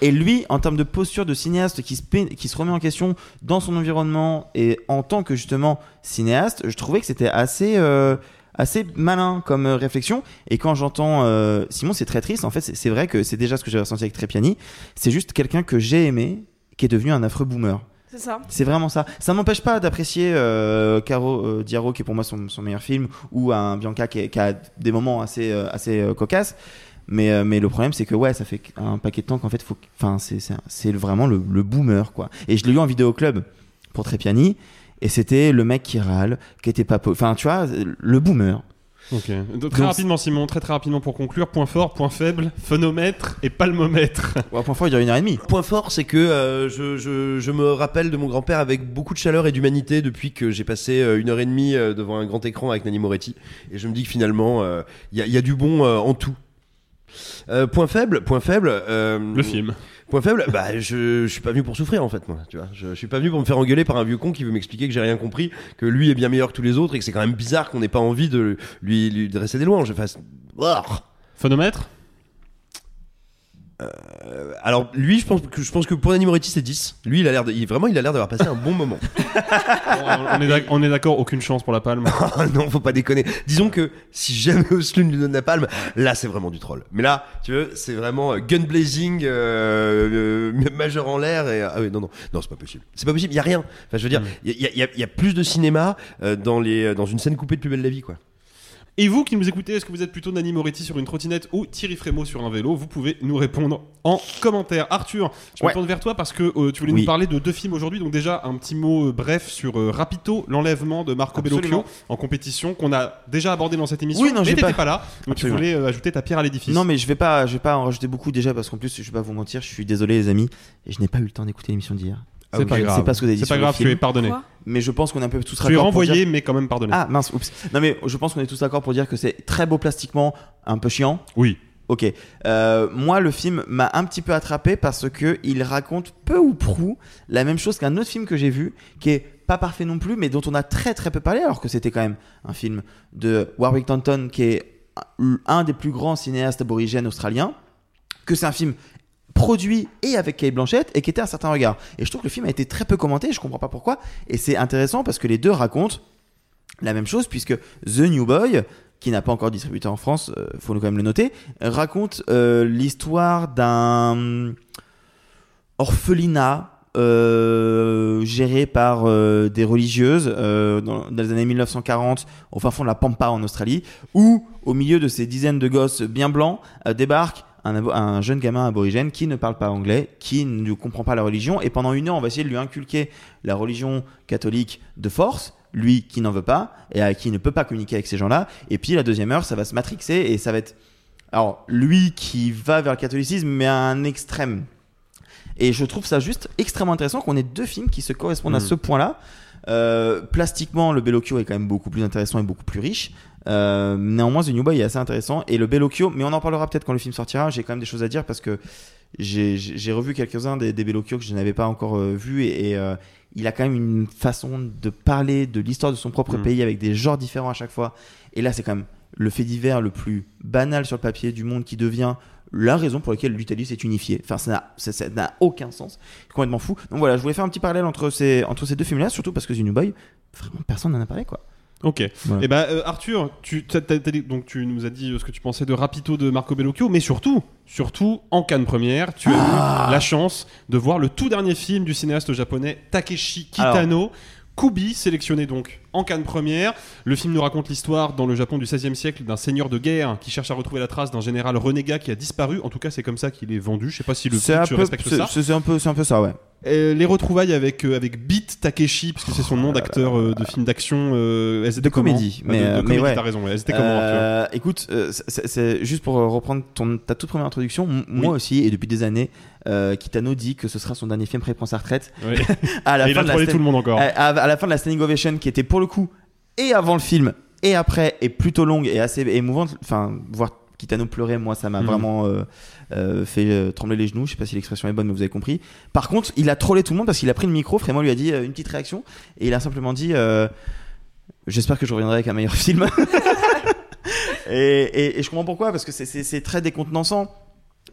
Et lui, en termes de posture de cinéaste qui se, pé- qui se remet en question dans son environnement et en tant que justement cinéaste, je trouvais que c'était assez, euh, assez malin comme euh, réflexion. Et quand j'entends euh, Simon, c'est très triste. En fait, c'est vrai que c'est déjà ce que j'avais ressenti avec Trépiani. C'est juste quelqu'un que j'ai aimé qui est devenu un affreux boomer. C'est ça. C'est vraiment ça. Ça ne m'empêche pas d'apprécier euh, Caro euh, Diaro, qui est pour moi son, son meilleur film, ou un Bianca qui, est- qui a des moments assez, euh, assez cocasses. Mais, euh, mais le problème, c'est que ouais, ça fait un paquet de temps qu'en fait, faut, enfin, c'est, vraiment le, le boomer, quoi. Et je l'ai eu en vidéo club pour Trépiani, et c'était le mec qui râle, qui était pas, enfin, tu vois, le boomer. Ok. Donc, très Donc, rapidement, Simon, très très rapidement pour conclure. Point fort, point faible, phonomètre et palmomètre. Ouais, point fort, il dure une heure et demie. Point fort, c'est que euh, je, je, je me rappelle de mon grand-père avec beaucoup de chaleur et d'humanité depuis que j'ai passé euh, une heure et demie euh, devant un grand écran avec Nanny Moretti. Et je me dis que finalement, euh, il y, a, y a du bon euh, en tout. Euh, point faible, point faible. euh, Le film. Point faible, bah je, je suis pas venu pour souffrir en fait moi, tu vois. Je, je suis pas venu pour me faire engueuler par un vieux con qui veut m'expliquer que j'ai rien compris, que lui est bien meilleur que tous les autres et que c'est quand même bizarre qu'on n'ait pas envie de lui, lui dresser des louanges. Enfin, c'est- Ouah. Phonomètre? Euh, alors lui, je pense que je pense que pour Nanny Moretti c'est 10. Lui, il a l'air de, il- vraiment, il a l'air d'avoir passé un bon moment. on est d'ac- on est d'accord, aucune chance pour la palme. Ah non, faut pas déconner. Disons que si jamais Oslund lui donne la palme, là c'est vraiment du troll. Mais là, tu veux, c'est vraiment euh, gun blazing, euh, euh, majeur en l'air et ah oui non non non c'est pas possible. C'est pas possible. Il y a rien. Enfin je veux dire, il y, a- il y a- il y a plus de cinéma euh, dans les dans une scène coupée de plus belle la vie quoi. Et vous qui nous écoutez, est-ce que vous êtes plutôt Nani Moretti sur une trottinette ou Thierry Frémaux sur un vélo? Vous pouvez nous répondre en commentaire. Arthur, je me Ouais. tourne vers toi parce que euh, tu voulais Oui. nous parler de deux films aujourd'hui. Donc déjà un petit mot euh, bref sur euh, Rapito, l'enlèvement de Marco. Bellocchio en compétition qu'on a déjà abordé dans cette émission. Oui, non, mais t'étais pas- pas là. Donc tu voulais ajouter ta pierre à l'édifice. Non mais je vais pas, je vais pas en rajouter beaucoup déjà parce qu'en plus je vais pas vous mentir, je suis désolé les amis, et je n'ai pas eu le temps d'écouter l'émission d'hier. C'est Ah, pas grave. C'est pas ce que vous avez dit C'est pas le grave, tu es pardonné. Quoi Mais je pense qu'on est un peu tous tu es raccord pour renvoyé, dire- mais quand même pardonné. Ah mince, oups. Non mais je pense qu'on est tous d'accord pour dire que c'est très beau plastiquement, un peu chiant. Oui. Ok. Euh, moi, le film m'a un petit peu attrapé parce que il raconte peu ou prou la même chose qu'un autre film que j'ai vu, qui est pas parfait non plus, mais dont on a très très peu parlé, alors que c'était quand même un film de Warwick Thornton, qui est un des plus grands cinéastes aborigènes australiens, que c'est un film produit et avec Kate Blanchett et qui était un certain regard. Et je trouve que le film a été très peu commenté, je comprends pas pourquoi. Et c'est intéressant parce que les deux racontent la même chose puisque The New Boy, qui n'a pas encore de distributeur en France, euh, faut quand même le noter, raconte euh, l'histoire d'un orphelinat euh, géré par euh, des religieuses dans, dans les années 1940 au fin fond de la Pampa en Australie, où au milieu de ces dizaines de gosses bien blancs débarque un, jeune gamin aborigène qui ne parle pas anglais, qui ne comprend pas la religion, et pendant une heure on va essayer de lui inculquer la religion catholique de force, lui qui n'en veut pas, et à qui ne peut pas communiquer avec ces gens-là, et puis la deuxième heure ça va se matrixer, et ça va être... Alors, lui qui va vers le catholicisme, mais à un extrême. Et je trouve ça juste extrêmement intéressant qu'on ait deux films qui se correspondent à Mhm. ce point-là. Euh, plastiquement, le Bellocchio est quand même beaucoup plus intéressant et beaucoup plus riche. Euh, néanmoins, The New Boy est assez intéressant. Et le Bellocchio, mais on en parlera peut-être quand le film sortira. J'ai quand même des choses à dire parce que j'ai- revu quelques-uns des, des Bellocchio que je n'avais pas encore euh, vus. Et, et, euh, il a quand même une façon de parler de l'histoire de son propre Mhm. pays avec des genres différents à chaque fois. Et là, c'est quand même le fait divers le plus banal sur le papier du monde qui devient la raison pour laquelle l'Italie s'est unifiée. Enfin, ça n'a- ça ça n'a aucun sens. Complètement fou. Donc voilà, je voulais faire un petit parallèle entre ces, entre ces deux films-là, surtout parce que The New Boy, vraiment personne n'en a parlé, quoi. Ok. Voilà. Et ben Arthur, tu t'as- t'as- t'as dit- donc tu nous as dit euh, ce que tu pensais de Rapito de Marco Bellocchio, mais surtout, surtout en Cannes première, tu as Ah. eu la chance de voir le tout dernier film du cinéaste japonais Takeshi Kitano. Kubi, sélectionné donc en Cannes première. Le film nous raconte l'histoire dans le Japon du XVIe siècle d'un seigneur de guerre qui cherche à retrouver la trace d'un général renégat qui a disparu. En tout cas, c'est comme ça qu'il est vendu. Je sais pas si le pitch peu, respecte ça. c'est- un peu, c'est un peu ça, ouais. Les retrouvailles avec euh, avec Beat Takeshi, parce que c'est son nom d'acteur euh, de film d'action. Euh, de comédie, mais, de, de mais comédie, ouais. T'as raison. ouais. Elles étaient comment Arthur Écoute, c'est- juste pour reprendre ton, ta toute première introduction. Moi Oui. aussi, et depuis des années, Kitano dit que ce sera son dernier film après il prend sa retraite. Ouais. à la Et il fin a de la tout le monde encore. À, à- à la fin de la standing ovation, qui était pour le coup et avant le film et après, est plutôt longue et assez émouvante. Enfin, voir Kitano pleurer, moi, ça m'a Mhm. vraiment euh, euh, fait euh, trembler les genoux. Je sais pas si l'expression est bonne, mais vous avez compris. Par contre, il a trollé tout le monde parce qu'il a pris le micro. Frémont lui a dit une petite réaction et il a simplement dit J'espère que je reviendrai avec un meilleur film. et, et- et je comprends pourquoi, parce que c'est très décontenançant.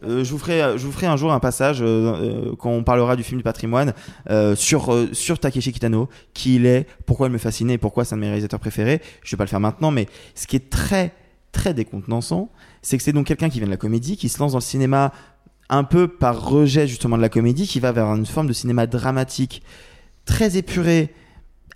Euh, je, vous ferai, je vous ferai un jour un passage euh, euh, quand on parlera du film du patrimoine euh, sur, euh, sur Takeshi Kitano, qui il est, pourquoi il me fascinait pourquoi c'est un de mes réalisateurs préférés. Je vais pas le faire maintenant, mais ce qui est très, très décontenançant, c'est que c'est donc quelqu'un qui vient de la comédie, qui se lance dans le cinéma un peu par rejet justement de la comédie, qui va vers une forme de cinéma dramatique très épuré,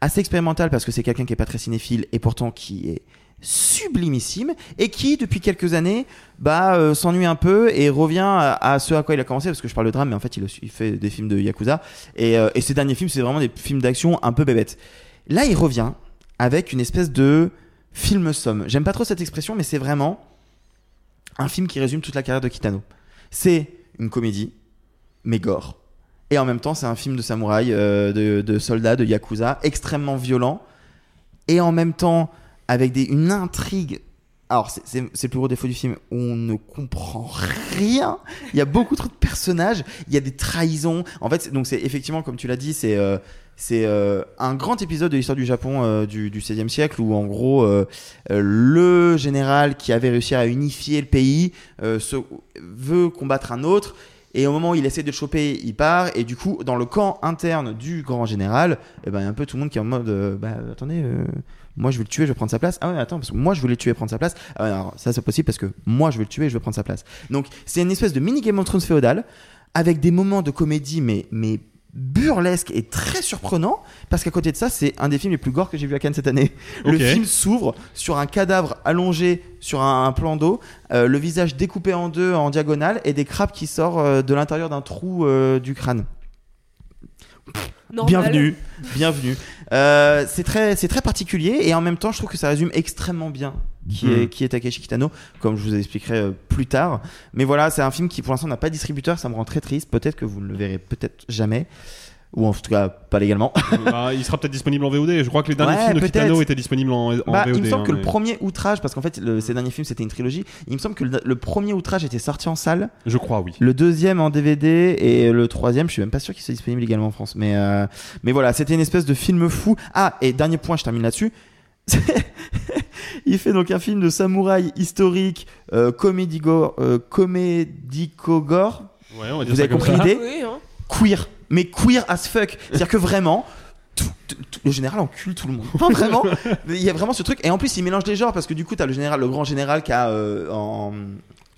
assez expérimental parce que c'est quelqu'un qui est pas très cinéphile et pourtant qui est sublimissime et qui depuis quelques années bah euh, s'ennuie un peu et revient à, ce à quoi il a commencé parce que je parle de drame mais en fait il, il fait des films de yakuza. Et, euh, et ses derniers films c'est vraiment des films d'action un peu bébêtes. Là il revient avec une espèce de film somme. J'aime pas trop cette expression mais c'est vraiment un film qui résume toute la carrière de Kitano. C'est une comédie mais gore. Et en même temps c'est un film de samouraï euh, de, de soldats de yakuza extrêmement violent. Et en même temps avec des, une intrigue. Alors, c'est- le plus gros défaut du film. On ne comprend rien. Il y a beaucoup trop de personnages. Il y a des trahisons. En fait, donc c'est effectivement, comme tu l'as dit, c'est euh, c'est euh, un grand épisode de l'histoire du Japon euh, du, du 16e siècle où, en gros, euh, euh, le général qui avait réussi à unifier le pays euh, se, veut combattre un autre. Et au moment où il essaie de le choper, il part. Et du coup, dans le camp interne du grand général, eh ben, il y a un peu tout le monde qui est en mode bah, attendez, moi je veux le tuer, je vais prendre sa place. Ah ouais, attends, parce que moi je voulais le tuer et prendre sa place. Ah ouais, alors, ça c'est possible parce que moi je veux le tuer et je vais prendre sa place. Donc c'est une espèce de mini Game of Thrones féodal avec des moments de comédie, mais, mais burlesque et très surprenant parce qu'à côté de ça c'est un des films les plus gore que j'ai vu à Cannes cette année le film s'ouvre sur un cadavre allongé sur un, un plan d'eau euh, le visage découpé en deux en diagonale et des crabes qui sortent euh, de l'intérieur d'un trou euh, du crâne Normal. bienvenue bienvenue Euh, c'est très c'est très particulier et en même temps je trouve que ça résume extrêmement bien qui est qui est Takeshi Kitano comme je vous expliquerai euh, plus tard. Mais voilà c'est un film qui pour l'instant n'a pas de distributeur. Ça me rend très triste. Peut-être que vous ne le verrez peut-être jamais ou en tout cas pas légalement Bah, il sera peut-être disponible en VOD. Je crois que les derniers Ouais, films de peut-être. Kitano étaient disponibles en, en Bah, VOD. il me semble hein, que le premier outrage, parce qu'en fait, le- ces derniers films c'était une trilogie, il me semble que le, le premier outrage était sorti en salle. Je crois, oui. Le deuxième en DVD et le troisième, je suis même pas sûr qu'il soit disponible également en France. Mais, euh, mais voilà, c'était une espèce de film fou. Ah, et dernier point, je termine là-dessus. il fait donc un film de samouraï historique, euh, euh, comédico-gore. Ouais, on va dire Vous ça avez comme compris ça. l'idée Oui, hein. Queer, mais queer as fuck. C'est-à-dire que vraiment, le général encule tout le monde. Vraiment, il y a vraiment ce truc. Et en plus, il mélange les genres parce que du coup, t'as le général, le grand général qui a euh,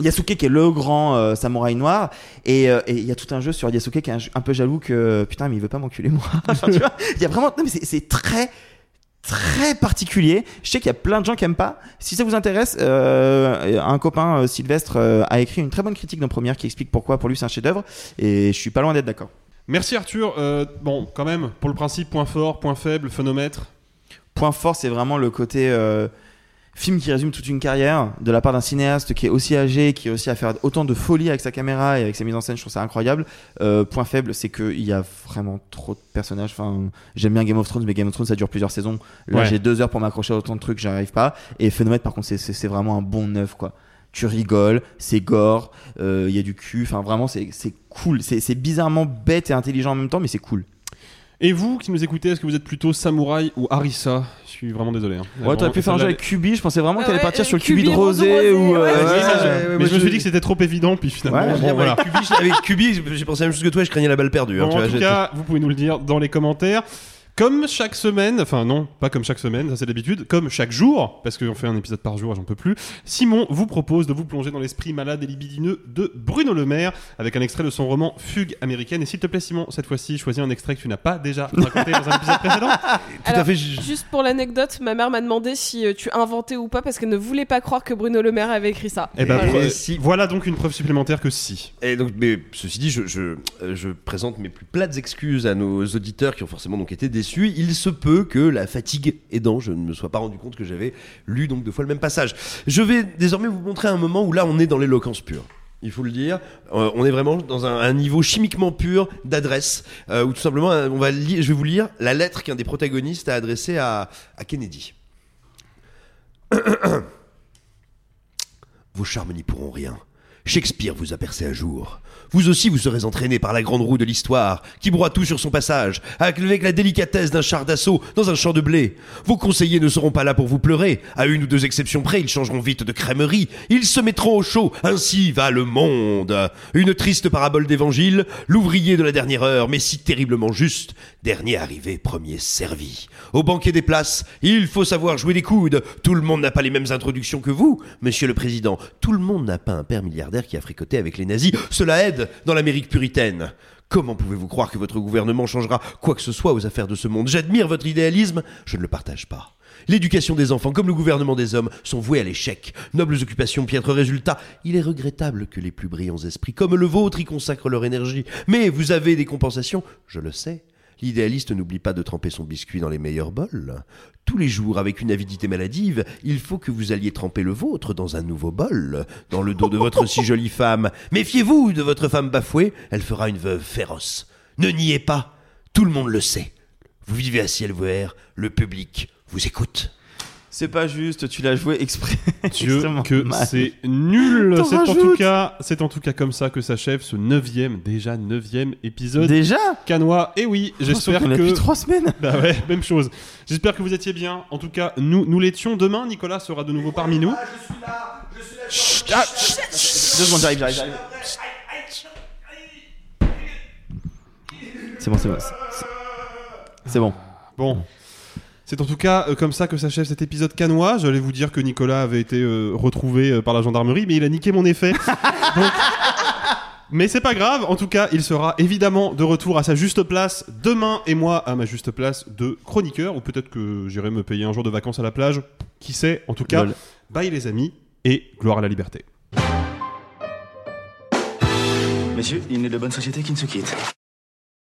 Yasuke qui est le grand euh, samouraï noir et euh, et il y a tout un jeu sur Yasuke qui est un, peu jaloux que putain mais il veut pas m'enculer moi il y a vraiment non mais c'est- très très particulier je sais qu'il y a plein de gens qui aiment pas si ça vous intéresse un copain Sylvestre a écrit une très bonne critique dans Première qui explique pourquoi pour lui c'est un chef d'œuvre et je suis pas loin d'être d'accord Merci Arthur. Euh, bon, quand même, pour le principe, point fort, point faible, phonomètre. point fort, c'est vraiment le côté euh, film qui résume toute une carrière de la part d'un cinéaste qui est aussi âgé, qui réussit à faire autant de folie avec sa caméra et avec sa mise en scène. Je trouve ça incroyable. Euh, point faible, c'est qu'il y a vraiment trop de personnages. Enfin, j'aime bien Game of Thrones, mais Game of Thrones ça dure plusieurs saisons. Là, Ouais. j'ai deux heures pour m'accrocher à autant de trucs, j'arrive pas. Et Phénomètre, par contre, c'est vraiment un bon neuf, quoi. Tu rigoles, c'est gore, euh, il y a du cul. Enfin, vraiment, c'est c'est cool. C'est bizarrement bête et intelligent en même temps, mais c'est cool. Et vous qui nous écoutez, est-ce que vous êtes plutôt samouraï ou harissa? Je suis vraiment désolé. hein. Ouais, t'aurais pu faire un jeu avec Kubi. Je pensais vraiment que t'allais Ouais, partir euh, sur le Kubi Kubi de rosé rosé, ou. ouais, euh, Ouais, ouais, mais je- ouais, mais moi, je me suis dit que c'était trop évident, puis finalement. Ouais, bon, voilà. Avec Kubi, j'ai pensé la même chose que toi, et je craignais la balle perdue. hein, Bon, tu en vois, tout cas, vous pouvez nous le dire dans les commentaires. Comme chaque semaine, enfin non, pas comme chaque semaine, ça c'est d'habitude, comme chaque jour, parce qu'on fait un épisode par jour et j'en peux plus, Simon vous propose de vous plonger dans l'esprit malade et libidineux de Bruno Le Maire avec un extrait de son roman Fugue américaine. Et s'il te plaît, Simon, cette fois-ci, choisis un extrait que tu n'as pas déjà raconté dans un épisode précédent. Tout à fait. Juste pour l'anecdote, ma mère m'a demandé si euh, tu inventais ou pas parce qu'elle ne voulait pas croire que Bruno Le Maire avait écrit ça. Et ben, Et pre- si- voilà donc une preuve supplémentaire que si. Et donc, mais ceci dit, je, je, euh, je présente mes plus plates excuses à nos auditeurs qui ont forcément donc été déçus. Il se peut que la fatigue aidant, je ne me sois pas rendu compte que j'avais lu donc deux fois le même passage. Je vais désormais vous montrer un moment où là, on est dans l'éloquence pure. Il faut le dire, Euh, on est vraiment dans un, niveau chimiquement pur d'adresse, euh, où tout simplement, euh, on va je vais vous lire la lettre qu'un des protagonistes a adressée à Kennedy. Vos charmes n'y pourront rien. Shakespeare vous a percé à jour. Vous aussi vous serez entraîné par la grande roue de l'histoire, qui broie tout sur son passage, avec la délicatesse d'un char d'assaut dans un champ de blé. Vos conseillers ne seront pas là pour vous pleurer. À une ou deux exceptions près, ils changeront vite de crèmerie. Ils se mettront au chaud. Ainsi va le monde. Une triste parabole d'évangile, l'ouvrier de la dernière heure, mais si terriblement juste. Dernier arrivé, premier servi. Au banquet des places, il faut savoir jouer des coudes. Tout le monde n'a pas les mêmes introductions que vous, monsieur le président. Tout le monde n'a pas un père milliardaire qui a fricoté avec les nazis. Cela aide dans l'Amérique puritaine. Comment pouvez-vous croire que votre gouvernement changera quoi que ce soit aux affaires de ce monde? J'admire votre idéalisme, je ne le partage pas. L'éducation des enfants, comme le gouvernement des hommes, sont voués à l'échec. Nobles occupations, piètres résultats. Il est regrettable que les plus brillants esprits, comme le vôtre, y consacrent leur énergie. Mais vous avez des compensations, je le sais. L'idéaliste n'oublie pas de tremper son biscuit dans les meilleurs bols. Tous les jours, avec une avidité maladive, il faut que vous alliez tremper le vôtre dans un nouveau bol, dans le dos de votre si jolie femme. Méfiez-vous de votre femme bafouée, elle fera une veuve féroce. Ne niez pas, tout le monde le sait. Vous vivez à ciel ouvert, le public vous écoute. C'est pas juste, tu l'as joué exprès. Dieu que c'est nul. C'est en tout cas, c'est en tout cas comme ça que s'achève ce neuvième, déjà neuvième épisode. Déjà? Canois. Et oui, j'espère qu'on que. depuis trois semaines. Bah ouais, même chose. J'espère que vous étiez bien. En tout cas, nous, nous l'étions. Demain, Nicolas sera de nouveau parmi nous. Chut, ah, chut, chut. Deux secondes, j'arrive, j'arrive, j'arrive. C'est bon, c'est bon. C'est bon. Bon. C'est en tout cas euh, comme ça que s'achève cet épisode canois. J'allais vous dire que Nicolas avait été euh, retrouvé euh, par la gendarmerie, mais il a niqué mon effet. Donc- Mais c'est pas grave, en tout cas, il sera évidemment de retour à sa juste place demain et moi à ma juste place de chroniqueur, ou peut-être que j'irai me payer un jour de vacances à la plage. Qui sait En tout cas, Lol. bye les amis et gloire à la liberté. Messieurs, il n'est de bonne société qui ne se quitte.